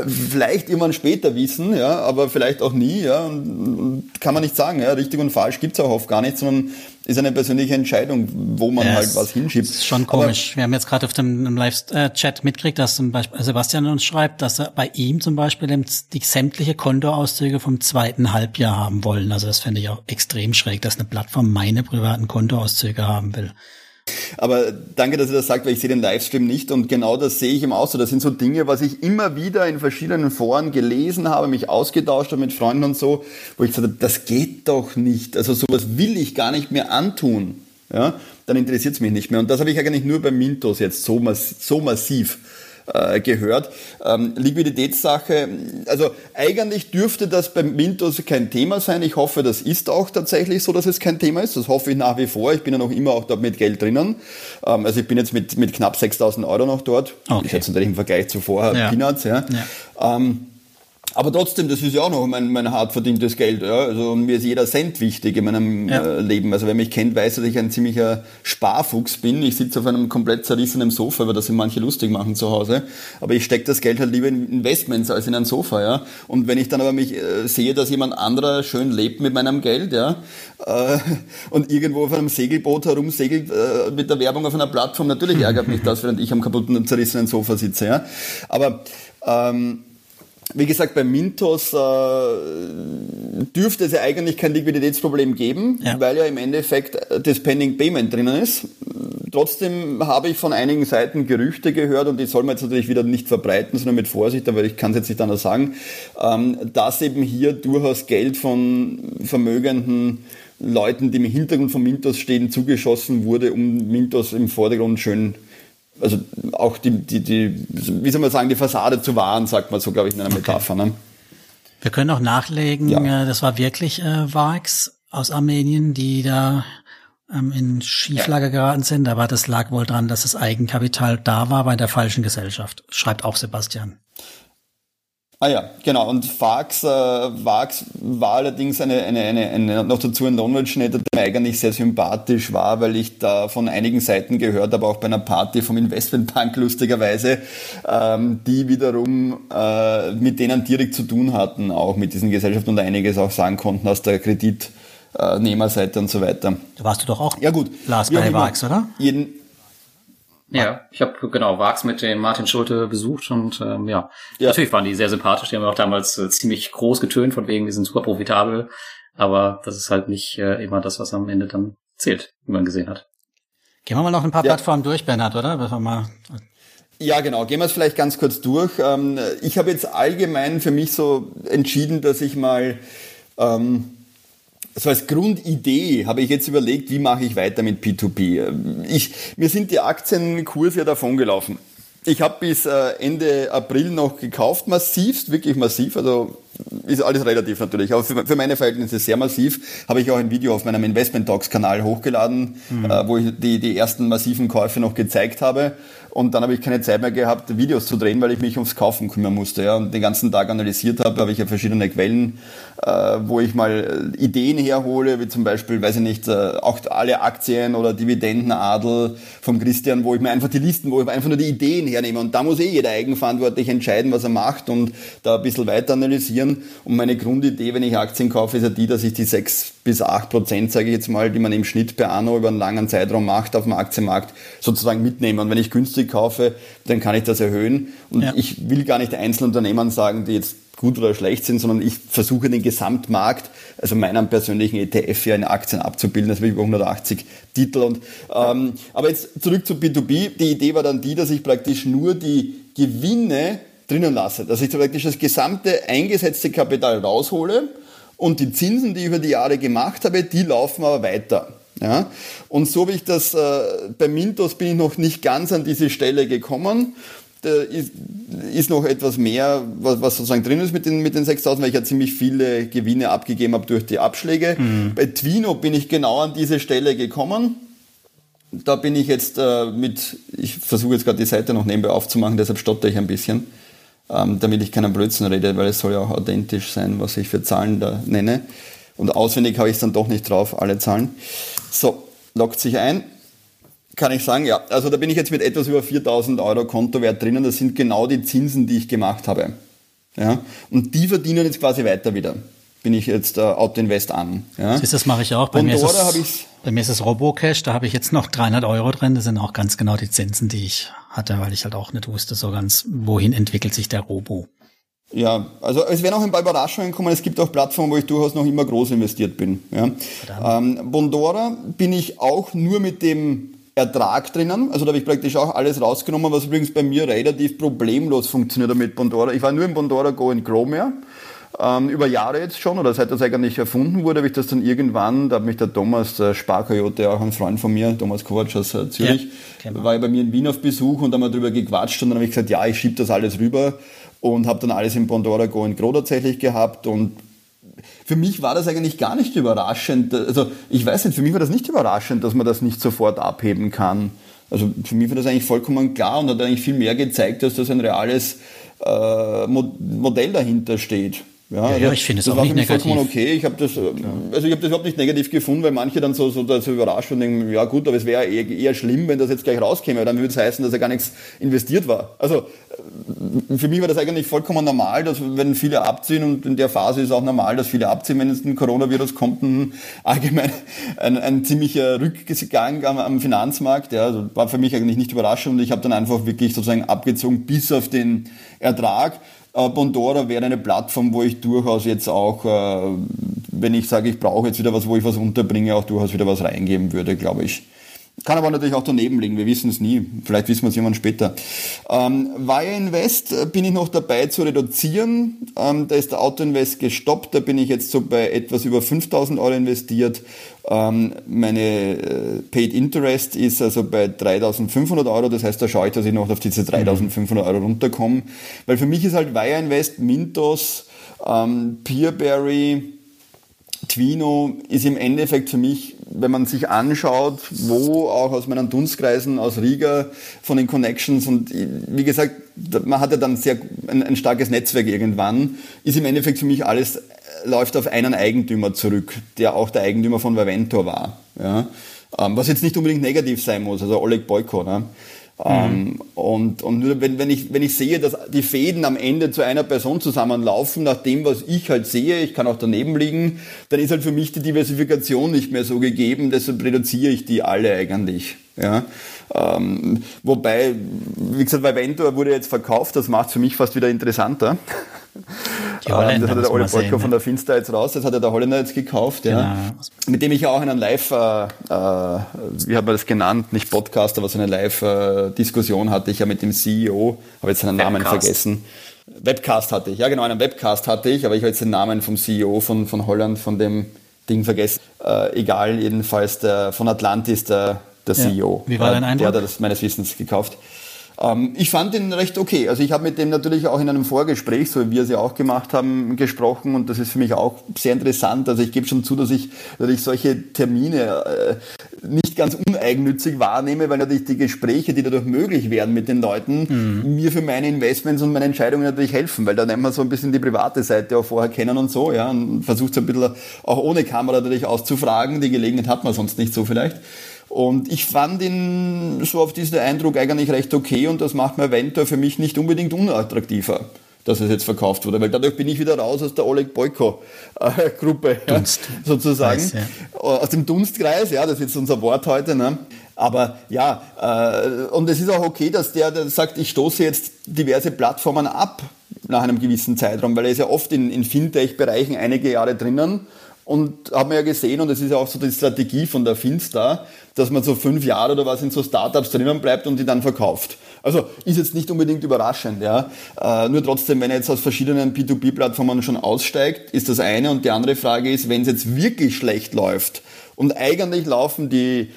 B: vielleicht irgendwann später wissen, ja, aber vielleicht auch nie, ja, und, und kann man nicht sagen, ja, richtig und falsch gibt's auch oft gar nicht, sondern ist eine persönliche Entscheidung, wo man ja, halt was hinschiebt. Das
C: ist schon komisch. Aber Wir haben jetzt gerade auf dem Live-Chat mitgekriegt, dass zum Beispiel Sebastian uns schreibt, dass er bei ihm zum Beispiel die sämtliche Kontoauszüge vom zweiten Halbjahr haben wollen. Also das fände ich auch extrem schräg, dass eine Plattform meine privaten Kontoauszüge haben will.
B: Aber danke, dass ihr das sagt, weil ich sehe den Livestream nicht und genau das sehe ich im auch Das sind so Dinge, was ich immer wieder in verschiedenen Foren gelesen habe, mich ausgetauscht habe mit Freunden und so, wo ich gesagt habe, das geht doch nicht. Also sowas will ich gar nicht mehr antun. Ja, dann interessiert es mich nicht mehr. Und das habe ich eigentlich nur bei Mintos jetzt so, mass so massiv äh, gehört. Ähm, Liquiditätssache, also eigentlich dürfte das beim Mintos kein Thema sein. Ich hoffe, das ist auch tatsächlich so, dass es kein Thema ist. Das hoffe ich nach wie vor. Ich bin ja noch immer auch dort mit Geld drinnen. Ähm, also ich bin jetzt mit, mit knapp 6000 Euro noch dort. Okay. Ich jetzt natürlich im Vergleich zu vorher ja. Peanuts. Ja. ja. Ähm, aber trotzdem, das ist ja auch noch mein, mein hart verdientes Geld. Ja? Also mir ist jeder Cent wichtig in meinem ja. äh, Leben. Also wer mich kennt, weiß, dass ich ein ziemlicher Sparfuchs bin. Ich sitze auf einem komplett zerrissenen Sofa, weil das sich manche lustig machen zu Hause. Aber ich stecke das Geld halt lieber in Investments als in ein Sofa. Ja? Und wenn ich dann aber mich äh, sehe, dass jemand anderer schön lebt mit meinem Geld, ja, äh, und irgendwo auf einem Segelboot herumsegelt äh, mit der Werbung auf einer Plattform, natürlich ärgert mich das, während ich am kaputten und zerrissenen Sofa sitze. Ja? Aber ähm, wie gesagt, bei Mintos äh, dürfte es ja eigentlich kein Liquiditätsproblem geben, ja. weil ja im Endeffekt das Pending Payment drinnen ist. Trotzdem habe ich von einigen Seiten Gerüchte gehört und die soll man jetzt natürlich wieder nicht verbreiten, sondern mit Vorsicht, aber ich kann es jetzt nicht anders sagen, ähm, dass eben hier durchaus Geld von vermögenden Leuten, die im Hintergrund von Mintos stehen, zugeschossen wurde, um Mintos im Vordergrund schön also auch die, die, die, wie soll man sagen, die Fassade zu wahren, sagt man so, glaube ich, in einer okay. Metapher. Ne?
C: Wir können auch nachlegen, ja. Äh, das war wirklich äh, Vax aus Armenien, die da ähm, in Schieflage ja. geraten sind, aber das lag wohl dran, dass das Eigenkapital da war bei der falschen Gesellschaft, schreibt auch Sebastian.
B: Ah ja, genau. Und Fax, äh, Vax war allerdings eine, eine, eine, eine, noch dazu ein Knowledge-Netter, der mir eigentlich sehr sympathisch war, weil ich da von einigen Seiten gehört habe, auch bei einer Party vom Investmentbank lustigerweise, ähm, die wiederum äh, mit denen direkt zu tun hatten, auch mit diesen Gesellschaften und einiges auch sagen konnten aus der Kreditnehmerseite und so weiter.
C: Da warst du doch auch
B: ja, gut.
C: Lars bei Vax, oder?
D: Jeden, ja, ich habe genau Vax mit dem Martin Schulte besucht und ähm, ja, ja, natürlich waren die sehr sympathisch. Die haben auch damals äh, ziemlich groß getönt, von wegen, wir sind super profitabel. Aber das ist halt nicht äh, immer das, was am Ende dann zählt, wie man gesehen hat.
C: Gehen wir mal noch ein paar ja. Plattformen durch, Bernhard, oder? Wir mal
B: ja, genau. Gehen wir es vielleicht ganz kurz durch. Ähm, ich habe jetzt allgemein für mich so entschieden, dass ich mal ähm, so als Grundidee habe ich jetzt überlegt, wie mache ich weiter mit P2P. Ich, mir sind die Aktienkurse ja davon gelaufen. Ich habe bis äh, Ende April noch gekauft, massivst, wirklich massiv. Also ist alles relativ natürlich, aber für, für meine Verhältnisse sehr massiv. Habe ich auch ein Video auf meinem Investment Talks Kanal hochgeladen, mhm. äh, wo ich die, die ersten massiven Käufe noch gezeigt habe. Und dann habe ich keine Zeit mehr gehabt, Videos zu drehen, weil ich mich ums Kaufen kümmern musste. Ja. Und den ganzen Tag analysiert habe, habe ich ja verschiedene Quellen, äh, wo ich mal äh, Ideen herhole, wie zum Beispiel, weiß ich nicht, äh, auch alle Aktien oder Dividendenadel vom Christian, wo ich mir einfach die Listen, wo ich einfach nur die Ideen hernehme. Und da muss eh jeder eigenverantwortlich entscheiden, was er macht und da ein bisschen weiter analysieren. Und meine Grundidee, wenn ich Aktien kaufe, ist ja die, dass ich die 6 bis 8 Prozent, sage ich jetzt mal, die man im Schnitt per Anno über einen langen Zeitraum macht auf dem Aktienmarkt, sozusagen mitnehme. Und wenn ich günstig kaufe, dann kann ich das erhöhen. Und ja. ich will gar nicht Einzelunternehmen sagen, die jetzt gut oder schlecht sind, sondern ich versuche den Gesamtmarkt, also meinen persönlichen ETF ja in Aktien abzubilden, das will über 180 Titel. Und, ähm, aber jetzt zurück zu B2B. Die Idee war dann die, dass ich praktisch nur die Gewinne drinnen lasse. Dass ich praktisch das gesamte eingesetzte Kapital raushole und die Zinsen, die ich über die Jahre gemacht habe, die laufen aber weiter. Ja? Und so wie ich das, äh, bei Mintos bin ich noch nicht ganz an diese Stelle gekommen. Da ist, ist noch etwas mehr, was, was sozusagen drin ist mit den, mit den 6000, weil ich ja ziemlich viele Gewinne abgegeben habe durch die Abschläge. Mhm. Bei Twino bin ich genau an diese Stelle gekommen. Da bin ich jetzt äh, mit, ich versuche jetzt gerade die Seite noch nebenbei aufzumachen, deshalb stotter ich ein bisschen ähm, damit ich keinen Blödsinn rede, weil es soll ja auch authentisch sein, was ich für Zahlen da nenne. Und auswendig habe ich es dann doch nicht drauf, alle Zahlen. So, lockt sich ein. Kann ich sagen, ja. Also da bin ich jetzt mit etwas über 4000 Euro Kontowert drinnen. Das sind genau die Zinsen, die ich gemacht habe. Ja? Und die verdienen jetzt quasi weiter wieder bin ich jetzt äh, Auto-Invest an. Ja.
C: Siehst, das mache ich auch. Bei und mir, ist es, bei mir ist es Robocash, da habe ich jetzt noch 300 Euro drin. Das sind auch ganz genau die Zinsen, die ich hatte, weil ich halt auch nicht wusste so ganz, wohin entwickelt sich der Robo.
B: Ja, also es werden auch ein paar Überraschungen kommen. Es gibt auch Plattformen, wo ich durchaus noch immer groß investiert bin. Ja. Ähm, Bondora bin ich auch nur mit dem Ertrag drinnen. Also da habe ich praktisch auch alles rausgenommen, was übrigens bei mir relativ problemlos funktioniert mit Bondora. Ich war nur im Bondora Go in Chrome, ja. Ähm, über Jahre jetzt schon, oder seit das eigentlich erfunden wurde, habe ich das dann irgendwann, da hat mich der Thomas, der Sparkoyote, auch ein Freund von mir, Thomas Kovac aus äh, Zürich, ja, war bei mir in Wien auf Besuch und haben wir darüber gequatscht und dann habe ich gesagt, ja, ich schiebe das alles rüber und habe dann alles in Pandora Go in Gro tatsächlich gehabt und für mich war das eigentlich gar nicht überraschend. Also ich weiß nicht, für mich war das nicht überraschend, dass man das nicht sofort abheben kann. Also für mich war das eigentlich vollkommen klar und hat eigentlich viel mehr gezeigt, dass das ein reales äh, Modell dahinter steht.
C: Ja, ja, ja ich finde es auch nicht negativ. vollkommen
B: okay. Ich habe das, ja. also ich habe das überhaupt nicht negativ gefunden, weil manche dann so, so, so überrascht und denken, ja gut, aber es wäre eher, eher schlimm, wenn das jetzt gleich rauskäme, dann würde es heißen, dass er gar nichts investiert war. Also für mich war das eigentlich vollkommen normal, dass wenn viele abziehen und in der Phase ist auch normal, dass viele abziehen, wenn es ein Coronavirus kommt, ein, allgemein ein, ein ziemlicher Rückgang am, am Finanzmarkt. Ja, also war für mich eigentlich nicht überraschend und ich habe dann einfach wirklich sozusagen abgezogen bis auf den Ertrag. Äh, Bondora wäre eine Plattform, wo ich durchaus jetzt auch, äh, wenn ich sage, ich brauche jetzt wieder was, wo ich was unterbringe, auch durchaus wieder was reingeben würde, glaube ich. Kann aber natürlich auch daneben liegen, wir wissen es nie. Vielleicht wissen wir es irgendwann später. Ähm, Wire Invest äh, bin ich noch dabei zu reduzieren. Ähm, da ist der Auto Invest gestoppt, da bin ich jetzt so bei etwas über 5000 Euro investiert. Ähm, meine äh, Paid Interest ist also bei 3500 Euro, das heißt, da schaue ich, dass ich noch auf diese 3500 Euro runterkomme. Weil für mich ist halt Wire Invest, Mintos, ähm, Peerberry, Twino ist im Endeffekt für mich, wenn man sich anschaut, wo auch aus meinen Dunstkreisen aus Riga von den Connections und wie gesagt, man hat ja dann sehr ein, ein starkes Netzwerk irgendwann, ist im Endeffekt für mich alles äh, läuft auf einen Eigentümer zurück, der auch der Eigentümer von Vaventor war. Ja? Ähm, was jetzt nicht unbedingt negativ sein muss, also Oleg Boyko. Ne? Ähm, mhm. und und nur wenn, wenn, ich, wenn ich sehe, dass die Fäden am Ende zu einer Person zusammenlaufen, nach dem, was ich halt sehe, ich kann auch daneben liegen, dann ist halt für mich die Diversifikation nicht mehr so gegeben, deshalb reduziere ich die alle eigentlich. Ja? Ähm, wobei, wie gesagt, Viventor wurde jetzt verkauft, das macht es für mich fast wieder interessanter. Holländer, das hat der Ole Polko von der Finster jetzt raus, das hat er der Holländer jetzt gekauft, genau. ja. Mit dem ich ja auch einen Live, äh, äh, wie hat man das genannt, nicht Podcast, aber so eine Live-Diskussion hatte ich ja mit dem CEO, habe jetzt seinen Webcast. Namen vergessen. Webcast hatte ich, ja genau, einen Webcast hatte ich, aber ich habe jetzt den Namen vom CEO von, von Holland, von dem Ding vergessen. Äh, egal, jedenfalls der von Atlantis, der, der ja. CEO.
C: Wie war dein Eindruck?
B: Der hat das meines Wissens gekauft. Ähm, ich fand ihn recht okay. Also ich habe mit dem natürlich auch in einem Vorgespräch, so wie wir es ja auch gemacht haben, gesprochen und das ist für mich auch sehr interessant. Also ich gebe schon zu, dass ich natürlich solche Termine äh, nicht ganz uneigennützig wahrnehme, weil natürlich die Gespräche, die dadurch möglich werden mit den Leuten, mhm. mir für meine Investments und meine Entscheidungen natürlich helfen, weil da lernt man so ein bisschen die private Seite auch vorher kennen und so, ja, und versucht so ein bisschen auch ohne Kamera natürlich auszufragen. Die Gelegenheit hat man sonst nicht so vielleicht. Und ich fand ihn so auf diesen Eindruck eigentlich recht okay und das macht mir Ventor für mich nicht unbedingt unattraktiver dass es jetzt verkauft wurde, weil dadurch bin ich wieder raus aus der Oleg Boyko-Gruppe, ja, sozusagen. Weiß, ja. Aus dem Dunstkreis, ja, das ist jetzt unser Wort heute. Ne? Aber ja, äh, und es ist auch okay, dass der, der sagt, ich stoße jetzt diverse Plattformen ab nach einem gewissen Zeitraum, weil er ist ja oft in, in Fintech-Bereichen einige Jahre drinnen und haben wir ja gesehen, und es ist ja auch so die Strategie von der Finsta, dass man so fünf Jahre oder was in so Startups drinnen bleibt und die dann verkauft. Also ist jetzt nicht unbedingt überraschend, ja. Äh, nur trotzdem, wenn er jetzt aus verschiedenen P2P-Plattformen schon aussteigt, ist das eine. Und die andere Frage ist, wenn es jetzt wirklich schlecht läuft und eigentlich laufen die,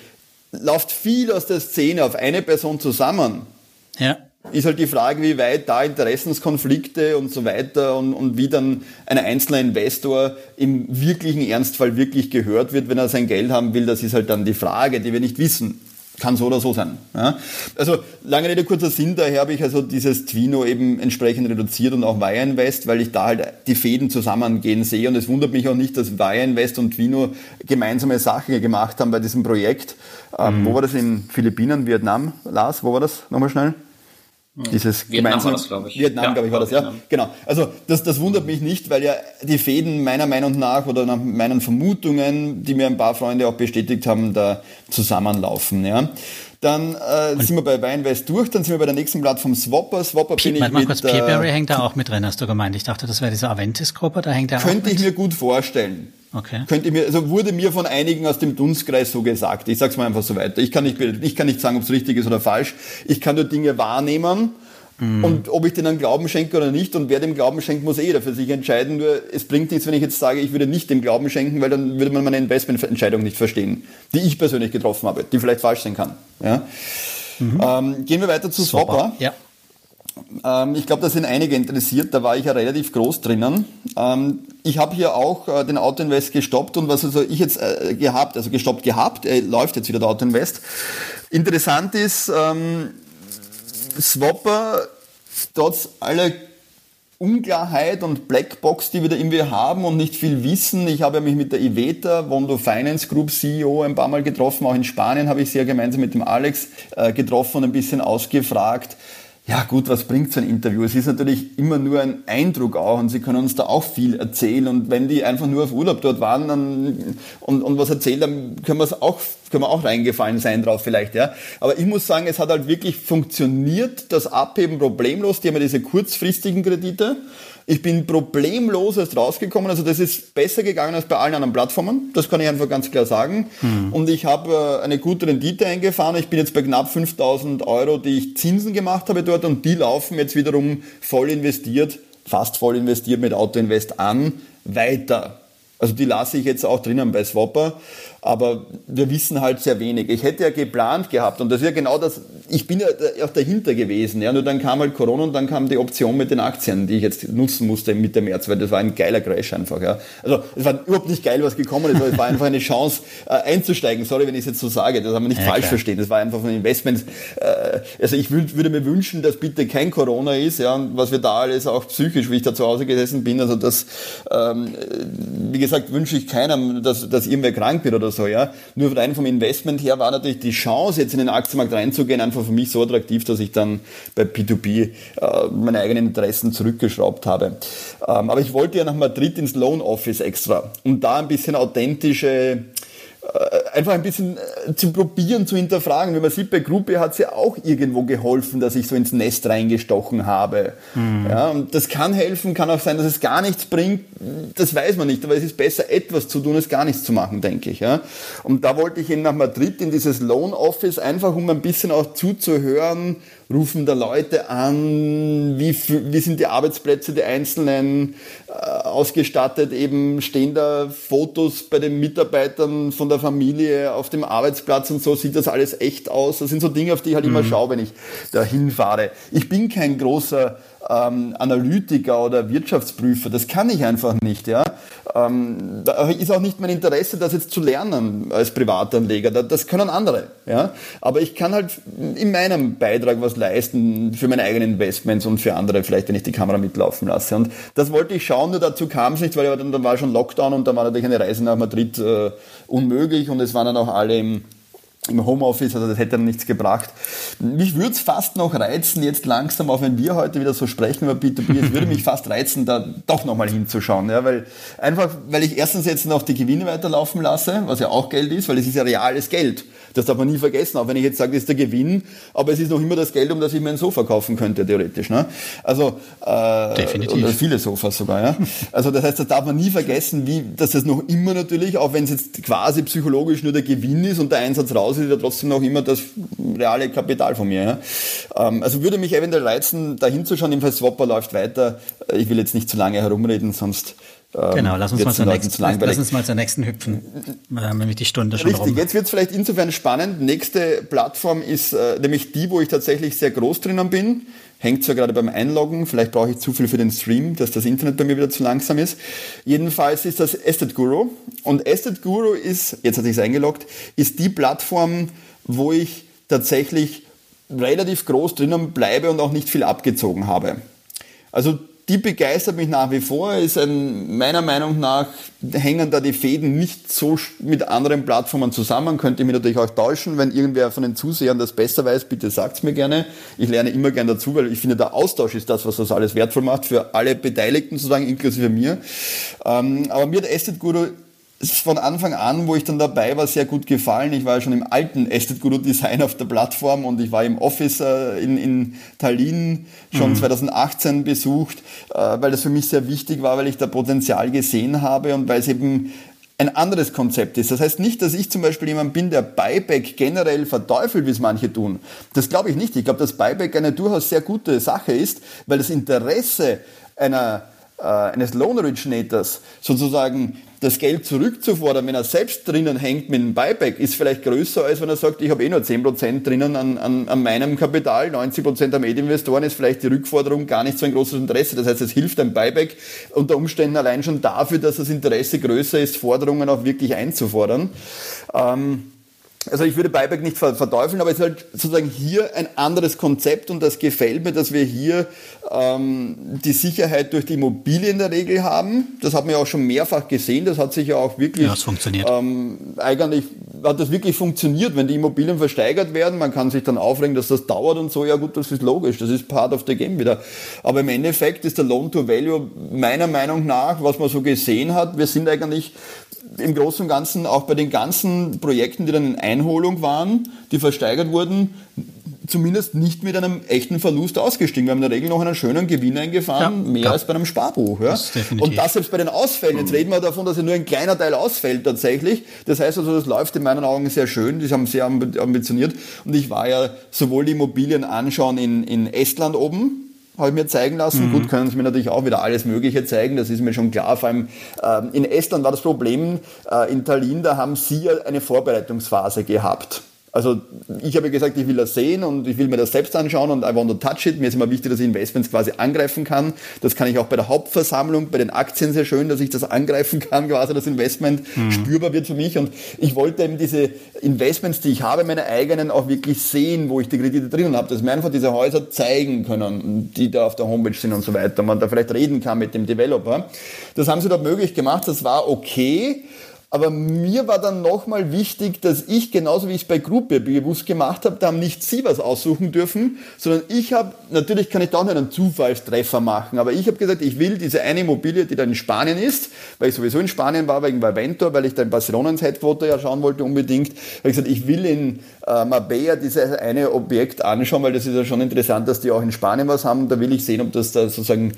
B: läuft viel aus der Szene auf eine Person zusammen. Ja ist halt die Frage, wie weit da Interessenskonflikte und so weiter und, und wie dann ein einzelner Investor im wirklichen Ernstfall wirklich gehört wird, wenn er sein Geld haben will. Das ist halt dann die Frage, die wir nicht wissen. Kann so oder so sein. Ja? Also lange Rede, kurzer Sinn, daher habe ich also dieses Twino eben entsprechend reduziert und auch Wire Invest, weil ich da halt die Fäden zusammengehen sehe und es wundert mich auch nicht, dass Wire Invest und Twino gemeinsame Sachen gemacht haben bei diesem Projekt. Ähm, mhm. wo war das in Philippinen, Vietnam? Lars, wo war das? Nochmal schnell. Dieses Vietnam war das, glaube ich. Vietnam, ja, glaube ich, war das, ja. Vietnam. Genau. Also das, das wundert mich nicht, weil ja die Fäden meiner Meinung nach oder nach meinen Vermutungen, die mir ein paar Freunde auch bestätigt haben, da zusammenlaufen. Ja. Dann äh, sind wir bei Weinwest durch, dann sind wir bei der nächsten Plattform Swapper. Swapper
C: bin ich mit... Kurz, Peerberry äh, hängt da auch mit drin, hast du gemeint. Ich dachte, das wäre diese Aventis-Gruppe, da hängt er
B: auch Könnte ich mir gut vorstellen. Okay. Könnte mir, also wurde mir von einigen aus dem Dunstkreis so gesagt. Ich sag's mal einfach so weiter. Ich kann nicht, ich kann nicht sagen, ob es richtig ist oder falsch. Ich kann nur Dinge wahrnehmen Mhm. Und ob ich denen Glauben schenke oder nicht und wer dem Glauben schenkt, muss eh jeder für sich entscheiden. Nur es bringt nichts, wenn ich jetzt sage, ich würde nicht dem Glauben schenken, weil dann würde man meine Investmententscheidung nicht verstehen, die ich persönlich getroffen habe, die vielleicht falsch sein kann. Ja? Mhm. Ähm, gehen wir weiter zu Swapper. Swapper. Ja. Ähm, ich glaube, da sind einige interessiert, da war ich ja relativ groß drinnen. Ähm, ich habe hier auch äh, den Autoinvest gestoppt und was also ich jetzt äh, gehabt, also gestoppt gehabt, äh, läuft jetzt wieder der Autoinvest. Interessant ist, ähm, Swapper, trotz aller Unklarheit und Blackbox, die wir da irgendwie haben und nicht viel wissen. Ich habe mich mit der Iveta, Wondo Finance Group CEO, ein paar Mal getroffen. Auch in Spanien habe ich ja gemeinsam mit dem Alex äh, getroffen und ein bisschen ausgefragt ja gut, was bringt so ein Interview? Es ist natürlich immer nur ein Eindruck auch und sie können uns da auch viel erzählen und wenn die einfach nur auf Urlaub dort waren dann, und, und was erzählen, dann können wir es auch, können wir auch reingefallen sein drauf vielleicht, ja. Aber ich muss sagen, es hat halt wirklich funktioniert, das Abheben problemlos, die haben ja diese kurzfristigen Kredite ich bin problemlos erst rausgekommen. Also das ist besser gegangen als bei allen anderen Plattformen. Das kann ich einfach ganz klar sagen. Mhm. Und ich habe äh, eine gute Rendite eingefahren. Ich bin jetzt bei knapp 5000 Euro, die ich Zinsen gemacht habe dort. Und die laufen jetzt wiederum voll investiert, fast voll investiert mit Autoinvest an, weiter. Also die lasse ich jetzt auch drinnen bei Swapper aber wir wissen halt sehr wenig. Ich hätte ja geplant gehabt und das ist ja genau das, ich bin ja auch dahinter gewesen, ja, nur dann kam halt Corona und dann kam die Option mit den Aktien, die ich jetzt nutzen musste Mitte März, weil das war ein geiler Crash einfach, ja. Also es war überhaupt nicht geil, was gekommen ist, aber es war einfach eine Chance äh, einzusteigen. Sorry, wenn ich es jetzt so sage, das haben wir nicht ja, falsch klar. verstehen. Das war einfach ein Investment. Äh, also ich würd, würde mir wünschen, dass bitte kein Corona ist, ja, und was wir da alles auch psychisch, wie ich da zu Hause gesessen bin, also das, ähm, wie gesagt, wünsche ich keinem, dass, dass irgendwer krank wird oder so, ja. Nur rein vom Investment her war natürlich die Chance, jetzt in den Aktienmarkt reinzugehen, einfach für mich so attraktiv, dass ich dann bei P2P äh, meine eigenen Interessen zurückgeschraubt habe. Ähm, aber ich wollte ja nach Madrid ins Loan Office extra, um da ein bisschen authentische einfach ein bisschen äh, zu probieren, zu hinterfragen. Wenn man sieht, bei Gruppe hat es ja auch irgendwo geholfen, dass ich so ins Nest reingestochen habe. Mhm. Ja, und das kann helfen, kann auch sein, dass es gar nichts bringt. Das weiß man nicht, aber es ist besser, etwas zu tun, als gar nichts zu machen, denke ich. Ja. Und da wollte ich eben nach Madrid in dieses Loan Office, einfach um ein bisschen auch zuzuhören, rufen da Leute an, wie, wie sind die Arbeitsplätze der Einzelnen äh, ausgestattet, eben stehen da Fotos bei den Mitarbeitern von der Familie auf dem Arbeitsplatz und so, sieht das alles echt aus? Das sind so Dinge, auf die ich halt mhm. immer schaue, wenn ich da hinfahre. Ich bin kein großer ähm, Analytiker oder Wirtschaftsprüfer, das kann ich einfach nicht, ja. Ähm, da ist auch nicht mein Interesse, das jetzt zu lernen als Privatanleger. Das können andere. Ja? Aber ich kann halt in meinem Beitrag was leisten für meine eigenen Investments und für andere, vielleicht wenn ich die Kamera mitlaufen lasse. Und das wollte ich schauen, nur dazu kam es nicht, weil dann, dann war schon Lockdown und dann war natürlich eine Reise nach Madrid äh, unmöglich und es waren dann auch alle im im Homeoffice, also das hätte dann nichts gebracht. Mich würde es fast noch reizen, jetzt langsam, auch wenn wir heute wieder so sprechen über B2B, es würde mich fast reizen, da doch nochmal hinzuschauen, ja, weil einfach, weil ich erstens jetzt noch die Gewinne weiterlaufen lasse, was ja auch Geld ist, weil es ist ja reales Geld. Das darf man nie vergessen, auch wenn ich jetzt sage, das ist der Gewinn, aber es ist noch immer das Geld, um das ich mir ein Sofa kaufen könnte, theoretisch. Ne? Also äh, Definitiv. Oder viele Sofas sogar, ja. Also das heißt, das darf man nie vergessen, wie, dass das noch immer natürlich, auch wenn es jetzt quasi psychologisch nur der Gewinn ist und der Einsatz raus ist ja trotzdem noch immer das reale Kapital von mir. Ja? Ähm, also würde mich eventuell reizen, da hinzuschauen, jedenfalls Swapper läuft weiter. Ich will jetzt nicht zu lange herumreden, sonst
C: ähm, genau, lass uns, mal zur, nächsten, lass uns mal zur nächsten hüpfen. Wir haben nämlich die Stunde schon
B: Richtig, rum. jetzt wird es vielleicht insofern spannend. Nächste Plattform ist äh, nämlich die, wo ich tatsächlich sehr groß drinnen bin. Hängt zwar gerade beim Einloggen, vielleicht brauche ich zu viel für den Stream, dass das Internet bei mir wieder zu langsam ist. Jedenfalls ist das Estate Guru. Und Estate Guru ist, jetzt hatte ich es eingeloggt, ist die Plattform, wo ich tatsächlich relativ groß drinnen bleibe und auch nicht viel abgezogen habe. Also die begeistert mich nach wie vor. Ist ein, meiner Meinung nach hängen da die Fäden nicht so mit anderen Plattformen zusammen. Könnte ich mich natürlich auch täuschen. Wenn irgendwer von den Zusehern das besser weiß, bitte sagt's mir gerne. Ich lerne immer gerne dazu, weil ich finde, der Austausch ist das, was das alles wertvoll macht für alle Beteiligten sozusagen, inklusive mir. Ähm, aber mir hat Asset Guru von Anfang an, wo ich dann dabei war, sehr gut gefallen. Ich war ja schon im alten Estate Guru Design auf der Plattform und ich war im Office äh, in, in Tallinn schon mhm. 2018 besucht, äh, weil das für mich sehr wichtig war, weil ich da Potenzial gesehen habe und weil es eben ein anderes Konzept ist. Das heißt nicht, dass ich zum Beispiel jemand bin, der Buyback generell verteufelt, wie es manche tun. Das glaube ich nicht. Ich glaube, dass Buyback eine durchaus sehr gute Sache ist, weil das Interesse einer, äh, eines Loan Originators sozusagen das Geld zurückzufordern, wenn er selbst drinnen hängt mit einem Buyback, ist vielleicht größer, als wenn er sagt, ich habe eh nur 10% drinnen an, an, an meinem Kapital, 90% am Medinvestoren ist vielleicht die Rückforderung gar nicht so ein großes Interesse. Das heißt, es hilft ein Buyback unter Umständen allein schon dafür, dass das Interesse größer ist, Forderungen auch wirklich einzufordern. Ähm, also ich würde Buyback nicht verteufeln, aber es ist halt sozusagen hier ein anderes Konzept und das gefällt mir, dass wir hier ähm, die Sicherheit durch die Immobilie in der Regel haben. Das hat man ja auch schon mehrfach gesehen. Das hat sich ja auch wirklich.
C: Ja, es funktioniert.
B: Ähm, eigentlich hat das wirklich funktioniert, wenn die Immobilien versteigert werden. Man kann sich dann aufregen, dass das dauert und so. Ja gut, das ist logisch. Das ist part of the game wieder. Aber im Endeffekt ist der Loan to Value meiner Meinung nach, was man so gesehen hat, wir sind eigentlich im Großen und Ganzen auch bei den ganzen Projekten, die dann in Einholung waren, die versteigert wurden, zumindest nicht mit einem echten Verlust ausgestiegen. Wir haben in der Regel noch einen schönen Gewinn eingefahren, ja, mehr ja. als bei einem Sparbuch. Ja? Das und das selbst bei den Ausfällen. Jetzt reden wir davon, dass ja nur ein kleiner Teil ausfällt tatsächlich. Das heißt also, das läuft in meinen Augen sehr schön. Die haben sehr ambitioniert. Und ich war ja sowohl die Immobilien anschauen in, in Estland oben, habe ich mir zeigen lassen. Mhm. Gut, können sie mir natürlich auch wieder alles Mögliche zeigen, das ist mir schon klar. Vor allem äh, in Estland war das Problem, äh, in Tallinn, da haben sie eine Vorbereitungsphase gehabt. Also ich habe gesagt, ich will das sehen und ich will mir das selbst anschauen und I want to touch it. Mir ist immer wichtig, dass ich Investments quasi angreifen kann. Das kann ich auch bei der Hauptversammlung, bei den Aktien sehr schön, dass ich das angreifen kann, quasi das Investment mhm. spürbar wird für mich. Und ich wollte eben diese Investments, die ich habe, meine eigenen auch wirklich sehen, wo ich die Kredite drinnen habe, dass mir einfach diese Häuser zeigen können, die da auf der Homepage sind und so weiter. Man da vielleicht reden kann mit dem Developer. Das haben sie dort möglich gemacht. Das war okay. Aber mir war dann nochmal wichtig, dass ich, genauso wie ich es bei Gruppe bewusst gemacht habe, da haben nicht Sie was aussuchen dürfen, sondern ich habe, natürlich kann ich da auch nicht einen Zufallstreffer machen, aber ich habe gesagt, ich will diese eine Immobilie, die da in Spanien ist, weil ich sowieso in Spanien war, wegen Valventor, weil ich da in Barcelona ins Headquarter ja schauen wollte unbedingt, habe ich gesagt, ich will in äh, Marbella dieses eine Objekt anschauen, weil das ist ja schon interessant, dass die auch in Spanien was haben. Da will ich sehen, ob das da sozusagen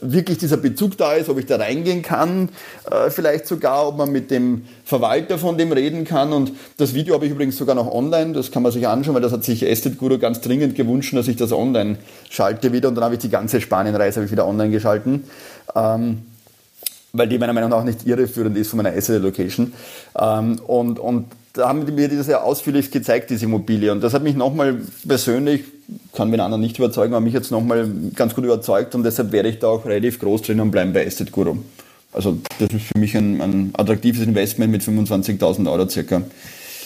B: wirklich dieser Bezug da ist, ob ich da reingehen kann, äh, vielleicht sogar, ob man mit dem Verwalter von dem reden kann. Und das Video habe ich übrigens sogar noch online, das kann man sich anschauen, weil das hat sich Estet Guru ganz dringend gewünscht, dass ich das online schalte wieder. Und dann habe ich die ganze Spanienreise wieder online geschalten. Ähm, weil die meiner Meinung nach nicht irreführend ist von meiner Asset Location. Ähm, und, und da haben die mir das ja ausführlich gezeigt, diese Immobilie. Und das hat mich nochmal persönlich, kann den anderen nicht überzeugen, aber mich jetzt nochmal ganz gut überzeugt und deshalb werde ich da auch relativ groß drin und bleiben bei Estate Guru. Also das ist für mich ein, ein attraktives Investment mit 25.000 Euro circa.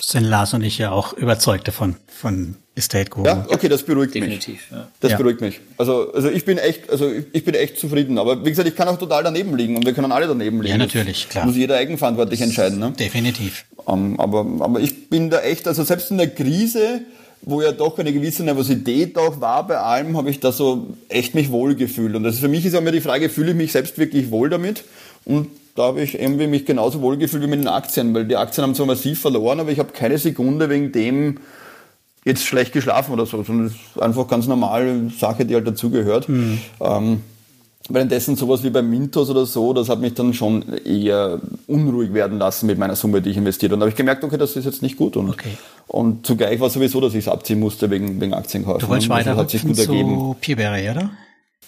C: Sind Lars und ich ja auch überzeugt davon, von Estate Guru.
B: Ja, okay, das beruhigt Definitiv, mich. Ja. Das ja. beruhigt mich. Also, also ich bin echt, also ich bin echt zufrieden. Aber wie gesagt, ich kann auch total daneben liegen und wir können alle daneben liegen.
C: Ja, natürlich, klar.
B: Muss jeder eigenverantwortlich entscheiden. Ne?
C: Definitiv.
B: Ähm, aber, aber ich bin da echt, also selbst in der Krise, wo ja doch eine gewisse Nervosität auch war bei allem, habe ich da so echt mich wohl gefühlt. Und das für mich ist auch immer die Frage, fühle ich mich selbst wirklich wohl damit? Und da habe ich irgendwie mich genauso wohl gefühlt wie mit den Aktien, weil die Aktien haben zwar massiv verloren, aber ich habe keine Sekunde wegen dem jetzt schlecht geschlafen oder so, sondern das ist einfach ganz normale Sache, die halt dazugehört. Mhm. Ähm, Währenddessen sowas wie beim Mintos oder so, das hat mich dann schon eher unruhig werden lassen mit meiner Summe, die ich investiert habe. Und da habe ich gemerkt, okay, das ist jetzt nicht gut. Und, okay. und zugleich war sowieso, dass ich es abziehen musste wegen, wegen Aktienkauf.
C: Du wolltest weiter hat sich gut ergeben. zu Peerberry, oder?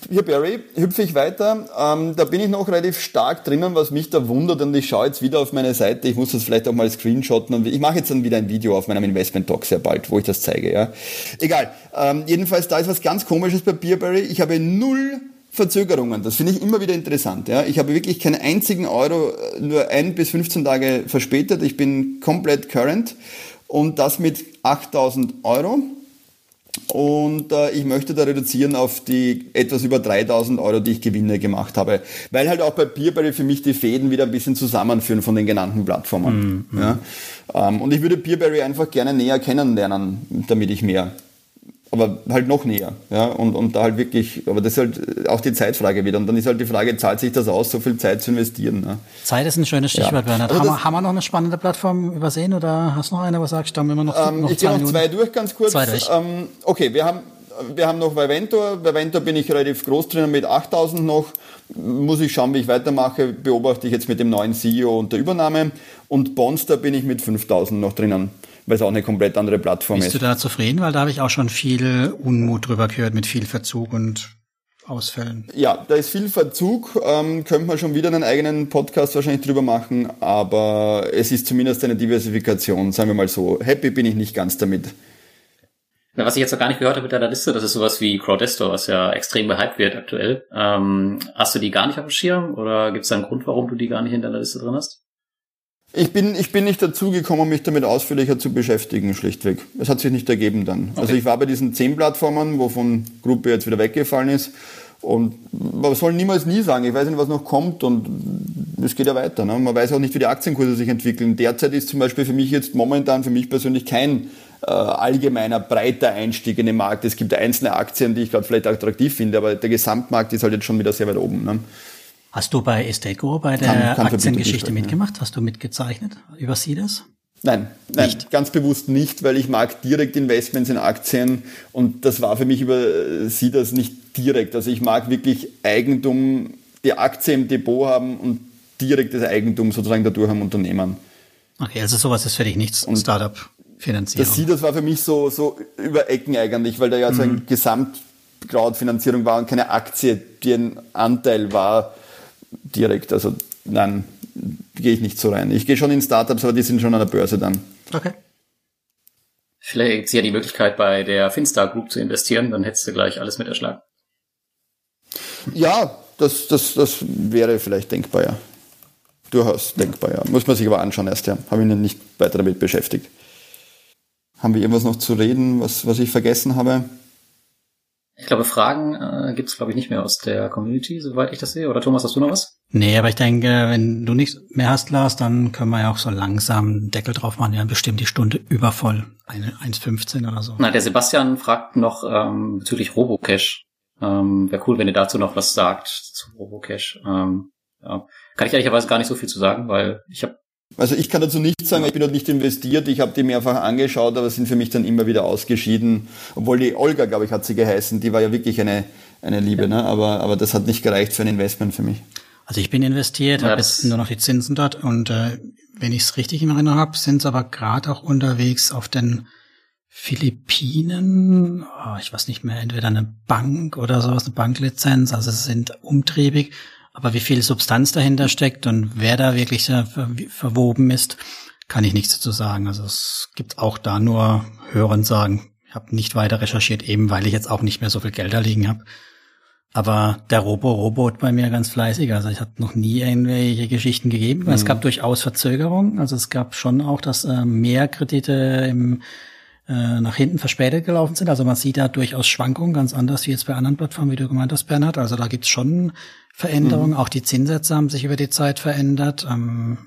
B: Hier Barry, hüpfe ich weiter. Ähm, da bin ich noch relativ stark drinnen, was mich da wundert. Und ich schaue jetzt wieder auf meine Seite. Ich muss das vielleicht auch mal screenshotten. Und ich mache jetzt dann wieder ein Video auf meinem Investment Talk sehr bald, wo ich das zeige. Ja, Egal. Ähm, jedenfalls, da ist was ganz Komisches bei Peerberry. Ich habe null Verzögerungen. Das finde ich immer wieder interessant. Ja. Ich habe wirklich keinen einzigen Euro äh, nur ein bis 15 Tage verspätet. Ich bin komplett current. Und das mit 8000 Euro. Und äh, ich möchte da reduzieren auf die etwas über 3000 Euro, die ich Gewinne gemacht habe. Weil halt auch bei Peerberry für mich die Fäden wieder ein bisschen zusammenführen von den genannten Plattformen. Mhm. Ja? Ähm, und ich würde Peerberry einfach gerne näher kennenlernen, damit ich mehr aber halt noch näher. Ja? Und, und da halt wirklich, aber das ist halt auch die Zeitfrage wieder. Und dann ist halt die Frage, zahlt sich das aus, so viel Zeit zu investieren? Ne?
C: Zeit ist ein schönes Stichwort, ja. Bernhard. Also haben, wir, haben wir noch eine spannende Plattform übersehen oder hast du noch eine, was sagst du, haben wir noch,
B: ähm,
C: noch
B: Ich gehe noch zwei durch, ganz kurz. Zwei durch. Ähm, okay, wir haben wir haben noch Viventor. Viventor bin ich relativ groß drinnen mit 8000 noch. Muss ich schauen, wie ich weitermache. Beobachte ich jetzt mit dem neuen CEO und der Übernahme. Und Bonster bin ich mit 5000 noch drinnen, weil es auch eine komplett andere Plattform
C: Bist
B: ist.
C: Bist du da zufrieden? Weil da habe ich auch schon viel Unmut drüber gehört mit viel Verzug und Ausfällen.
B: Ja, da ist viel Verzug. Ähm, könnte man schon wieder einen eigenen Podcast wahrscheinlich drüber machen, aber es ist zumindest eine Diversifikation, sagen wir mal so. Happy bin ich nicht ganz damit.
D: Na, was ich jetzt noch gar nicht gehört habe mit deiner Liste, das ist sowas wie Crowdesto, was ja extrem behypt wird aktuell. Ähm, hast du die gar nicht auf dem Schirm oder gibt es da einen Grund, warum du die gar nicht in deiner Liste drin hast?
B: Ich bin, ich bin nicht dazu gekommen, mich damit ausführlicher zu beschäftigen, schlichtweg. Es hat sich nicht ergeben dann. Okay. Also ich war bei diesen zehn Plattformen, wovon Gruppe jetzt wieder weggefallen ist. Und man soll niemals nie sagen, ich weiß nicht, was noch kommt und es geht ja weiter. Ne? Man weiß auch nicht, wie die Aktienkurse sich entwickeln. Derzeit ist zum Beispiel für mich jetzt momentan, für mich persönlich kein äh, allgemeiner, breiter Einstieg in den Markt. Es gibt einzelne Aktien, die ich gerade vielleicht attraktiv finde, aber der Gesamtmarkt ist halt jetzt schon wieder sehr weit oben. Ne?
C: Hast du bei Esteco bei der kann, kann Aktiengeschichte mitgemacht? Hast du mitgezeichnet über das?
B: Nein, nein, nicht. ganz bewusst nicht, weil ich mag direkt Investments in Aktien und das war für mich über sie das nicht direkt. Also ich mag wirklich Eigentum, die Aktie im Depot haben und direktes Eigentum sozusagen dadurch am Unternehmen.
C: Okay, also sowas ist für dich nichts und Startup Finanzierung.
B: Das sie, das war für mich so, so über Ecken eigentlich, weil da ja mhm. so eine Gesamt-Crowd-Finanzierung war und keine Aktie, die ein Anteil war direkt. Also nein, gehe ich nicht so rein. Ich gehe schon in Startups, aber die sind schon an der Börse dann.
C: Okay.
D: Vielleicht gibt es ja die Möglichkeit, bei der Finstar Group zu investieren, dann hättest du gleich alles mit erschlagen.
B: Ja, das, das, das wäre vielleicht denkbar, ja. Durchaus denkbar, ja. Muss man sich aber anschauen erst, ja. Habe ich mich nicht weiter damit beschäftigt. Haben wir irgendwas noch zu reden, was, was ich vergessen habe?
D: Ich glaube, Fragen äh, gibt es, glaube ich, nicht mehr aus der Community, soweit ich das sehe. Oder Thomas, hast du noch was?
C: Nee, aber ich denke, wenn du nichts mehr hast, Lars, dann können wir ja auch so langsam einen Deckel drauf machen. Ja, bestimmt die Stunde übervoll. Eine 1,15 oder so.
D: Na, der Sebastian fragt noch ähm, bezüglich Robocash. Ähm, Wäre cool, wenn ihr dazu noch was sagt zu Robocash. Ähm, ja. Kann ich ehrlicherweise gar nicht so viel zu sagen, weil ich habe
B: also ich kann dazu nichts sagen, ich bin dort nicht investiert, ich habe die mehrfach angeschaut, aber sind für mich dann immer wieder ausgeschieden. Obwohl die Olga, glaube ich, hat sie geheißen, die war ja wirklich eine, eine Liebe, ne? aber, aber das hat nicht gereicht für ein Investment für mich.
C: Also ich bin investiert, habe jetzt nur noch die Zinsen dort und äh, wenn ich es richtig in Erinnerung habe, sind sie aber gerade auch unterwegs auf den Philippinen, oh, ich weiß nicht mehr, entweder eine Bank oder sowas, eine Banklizenz, also sie sind umtriebig aber wie viel Substanz dahinter steckt und wer da wirklich verwoben ist, kann ich nichts dazu sagen. Also es gibt auch da nur Hören sagen. Ich habe nicht weiter recherchiert, eben weil ich jetzt auch nicht mehr so viel Geld da liegen habe. Aber der Robo-Robot bei mir ganz fleißig. Also ich habe noch nie irgendwelche Geschichten gegeben. Mhm. Es gab durchaus Verzögerungen. Also es gab schon auch, dass äh, mehr Kredite im äh, nach hinten verspätet gelaufen sind. Also man sieht da durchaus Schwankungen, ganz anders wie jetzt bei anderen Plattformen, wie du gemeint hast, Bernhard. Also da gibt's schon Veränderungen. Mhm. Auch die Zinssätze haben sich über die Zeit verändert. Ähm,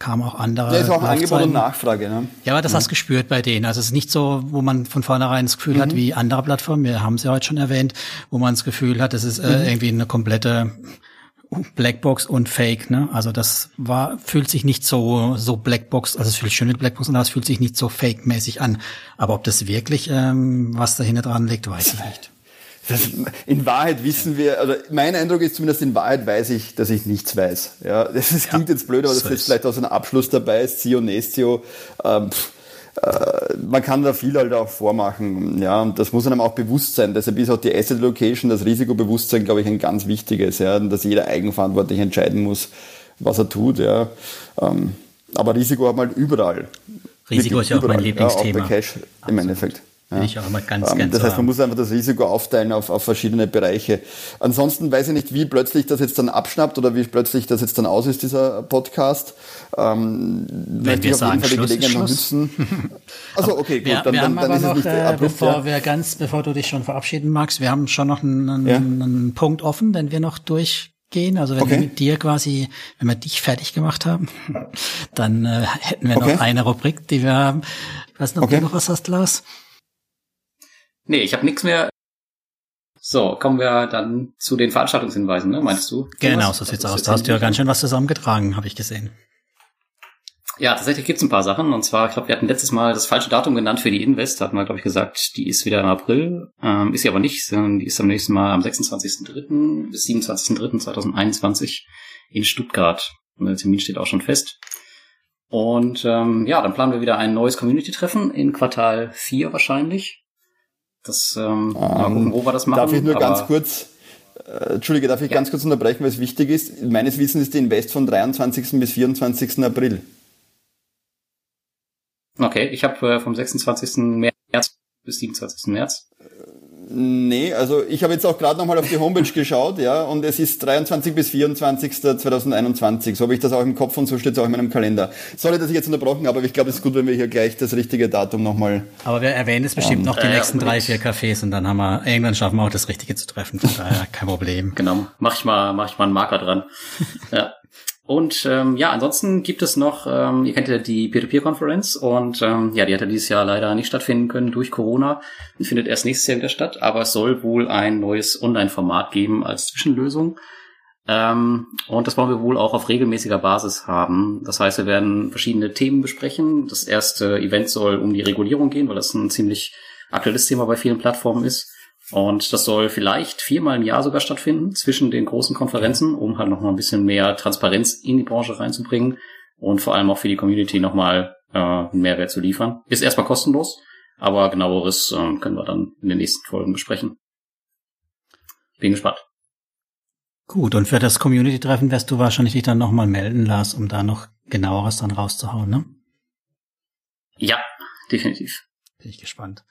C: kam auch andere.
B: Ja, ist auch Angebot und Nachfrage, ne?
C: Ja, aber das ja. hast du gespürt bei denen. Also es ist nicht so, wo man von vornherein das Gefühl mhm. hat, wie andere Plattformen, wir haben es ja heute schon erwähnt, wo man das Gefühl hat, es ist äh, mhm. irgendwie eine komplette Blackbox und Fake, ne? Also das war, fühlt sich nicht so, so Blackbox, also es fühlt sich schön mit Blackbox und es fühlt sich nicht so fake-mäßig an. Aber ob das wirklich, ähm, was dahinter dran liegt, weiß ich nicht.
B: Das, in Wahrheit wissen wir, also mein Eindruck ist zumindest, in Wahrheit weiß ich, dass ich nichts weiß. Ja, das, das klingt ja, jetzt blöd, aber so das ist vielleicht aus einem Abschluss dabei ist, Sio Nestio. Ähm, äh, man kann da viel halt auch vormachen, ja, und das muss einem auch bewusst sein. Deshalb ist auch die Asset Location, das Risikobewusstsein, glaube ich, ein ganz wichtiges, ja, dass jeder eigenverantwortlich entscheiden muss, was er tut, ja. Ähm, aber Risiko hat man halt überall.
C: Risiko Wirklich ist ja auch mein Lieblingsthema.
B: Ja, auch bei Cash Absolut. im Endeffekt.
C: Ja. ich auch immer ganz, ähm, ganz
B: Das heißt, man muss einfach das Risiko aufteilen auf, auf verschiedene Bereiche. Ansonsten weiß ich nicht, wie plötzlich das jetzt dann abschnappt oder wie plötzlich das jetzt dann aus ist, dieser Podcast.
C: Ähm, Wenn wir sagen, Schluss, Schluss. Also okay, gut, wir, dann, wir dann, dann ist noch, es nicht äh, abrupt, bevor ja. wir ganz, bevor du dich schon verabschieden magst, wir haben schon noch einen, ja. einen Punkt offen, den wir noch durchgehen. Also wenn okay. wir mit dir quasi, wenn wir dich fertig gemacht haben, dann äh, hätten wir okay. noch eine Rubrik, die wir haben. Ich weiß nicht, ob okay. du noch was hast, Lars?
D: Nee, ich habe nichts mehr. So, kommen wir dann zu den Veranstaltungshinweisen, ne? meinst du?
C: Genau, so sieht's aus. Da hast du ja ganz schön was zusammengetragen, habe ich gesehen.
A: Ja, tatsächlich gibt's ein paar Sachen. Und zwar, ich glaube, wir hatten letztes Mal das falsche Datum genannt für die Invest. Da hatten wir, glaube ich, gesagt, die ist wieder im April. Ähm, ist sie aber nicht, sondern die ist am nächsten Mal am 26.03. bis 27.03.2021 in Stuttgart. Und der Termin steht auch schon fest. Und ähm, ja, dann planen wir wieder ein neues Community-Treffen in Quartal 4 wahrscheinlich. Das, ähm, mal gucken, wo wir das machen.
B: Darf ich nur ganz kurz, äh, Entschuldige, darf ich ja. ganz kurz unterbrechen, weil es wichtig ist. Meines Wissens ist die Invest von 23. bis 24. April.
A: Okay, ich habe äh, vom 26. März bis 27. März.
B: Nee, also ich habe jetzt auch gerade nochmal auf die Homepage geschaut, ja, und es ist 23 bis 24. 2021. So habe ich das auch im Kopf und so steht es auch in meinem Kalender. Sorry, dass ich jetzt unterbrochen habe, aber ich glaube, es ist gut, wenn wir hier gleich das richtige Datum nochmal.
C: Aber wir erwähnen es bestimmt um, noch die äh, nächsten drei, vier Cafés und dann haben wir, irgendwann schaffen wir auch das Richtige zu treffen. Von daher kein Problem.
A: Genau, mach ich mal, mach ich mal einen Marker dran. ja. Und ähm, ja, ansonsten gibt es noch, ähm, ihr kennt ja die Peer-to-Peer-Konferenz und ähm, ja, die hat ja dieses Jahr leider nicht stattfinden können durch Corona und findet erst nächstes Jahr wieder statt, aber es soll wohl ein neues Online-Format geben als Zwischenlösung. Ähm, und das wollen wir wohl auch auf regelmäßiger Basis haben. Das heißt, wir werden verschiedene Themen besprechen. Das erste Event soll um die Regulierung gehen, weil das ein ziemlich aktuelles Thema bei vielen Plattformen ist. Und das soll vielleicht viermal im Jahr sogar stattfinden zwischen den großen Konferenzen, um halt noch mal ein bisschen mehr Transparenz in die Branche reinzubringen und vor allem auch für die Community nochmal äh, einen Mehrwert zu liefern. Ist erstmal kostenlos, aber genaueres äh, können wir dann in den nächsten Folgen besprechen. Bin gespannt.
C: Gut, und für das Community-Treffen wirst du wahrscheinlich dich dann nochmal melden, Lars, um da noch genaueres dann rauszuhauen, ne?
A: Ja, definitiv.
C: Bin ich gespannt.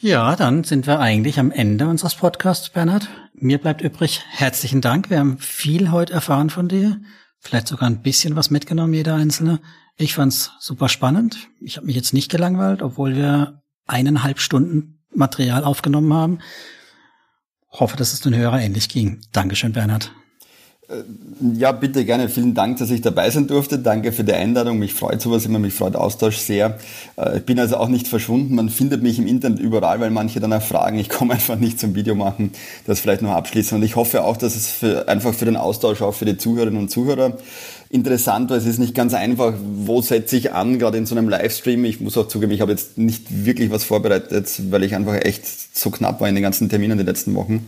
C: Ja, dann sind wir eigentlich am Ende unseres Podcasts, Bernhard. Mir bleibt übrig, herzlichen Dank. Wir haben viel heute erfahren von dir. Vielleicht sogar ein bisschen was mitgenommen, jeder Einzelne. Ich fand's super spannend. Ich habe mich jetzt nicht gelangweilt, obwohl wir eineinhalb Stunden Material aufgenommen haben. Hoffe, dass es den Hörer ähnlich ging. Dankeschön, Bernhard.
B: Äh, ja, bitte gerne. Vielen Dank, dass ich dabei sein durfte. Danke für die Einladung. Mich freut sowas immer, mich freut Austausch sehr. Äh, ich bin also auch nicht verschwunden. Man findet mich im Internet überall, weil manche dann auch fragen. Ich komme einfach nicht zum Video machen. Das vielleicht noch abschließen. Und ich hoffe auch, dass es für, einfach für den Austausch auch für die Zuhörerinnen und Zuhörer interessant, weil es ist nicht ganz einfach, wo setze ich an, gerade in so einem Livestream. Ich muss auch zugeben, ich habe jetzt nicht wirklich was vorbereitet, weil ich einfach echt so knapp war in den ganzen Terminen die letzten Wochen.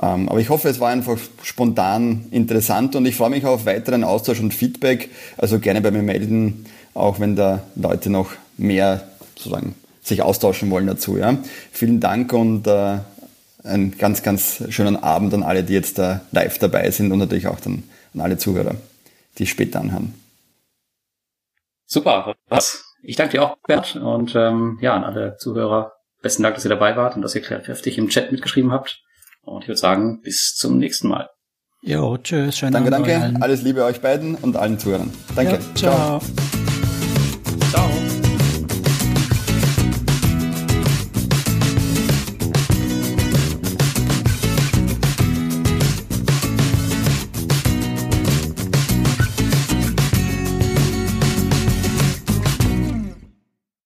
B: Ähm, aber ich hoffe, es war einfach spontan interessant und ich freue mich auf weiteren Austausch und Feedback. Also gerne bei mir melden, auch wenn da Leute noch mehr sozusagen sich austauschen wollen dazu. Ja. Vielen Dank und äh, einen ganz, ganz schönen Abend an alle, die jetzt da live dabei sind und natürlich auch dann an alle Zuhörer, die später anhören.
A: Super, was? Ich danke dir auch, Bert, und ähm, ja, an alle Zuhörer. Besten Dank, dass ihr dabei wart und dass ihr kräftig im Chat mitgeschrieben habt. Und ich würde sagen, bis zum nächsten Mal.
C: Jo, tschüss.
B: Schönen danke, Abend danke. Allen. Alles Liebe euch beiden und allen Zuhörern. Danke.
C: Ja, ciao. ciao. ciao.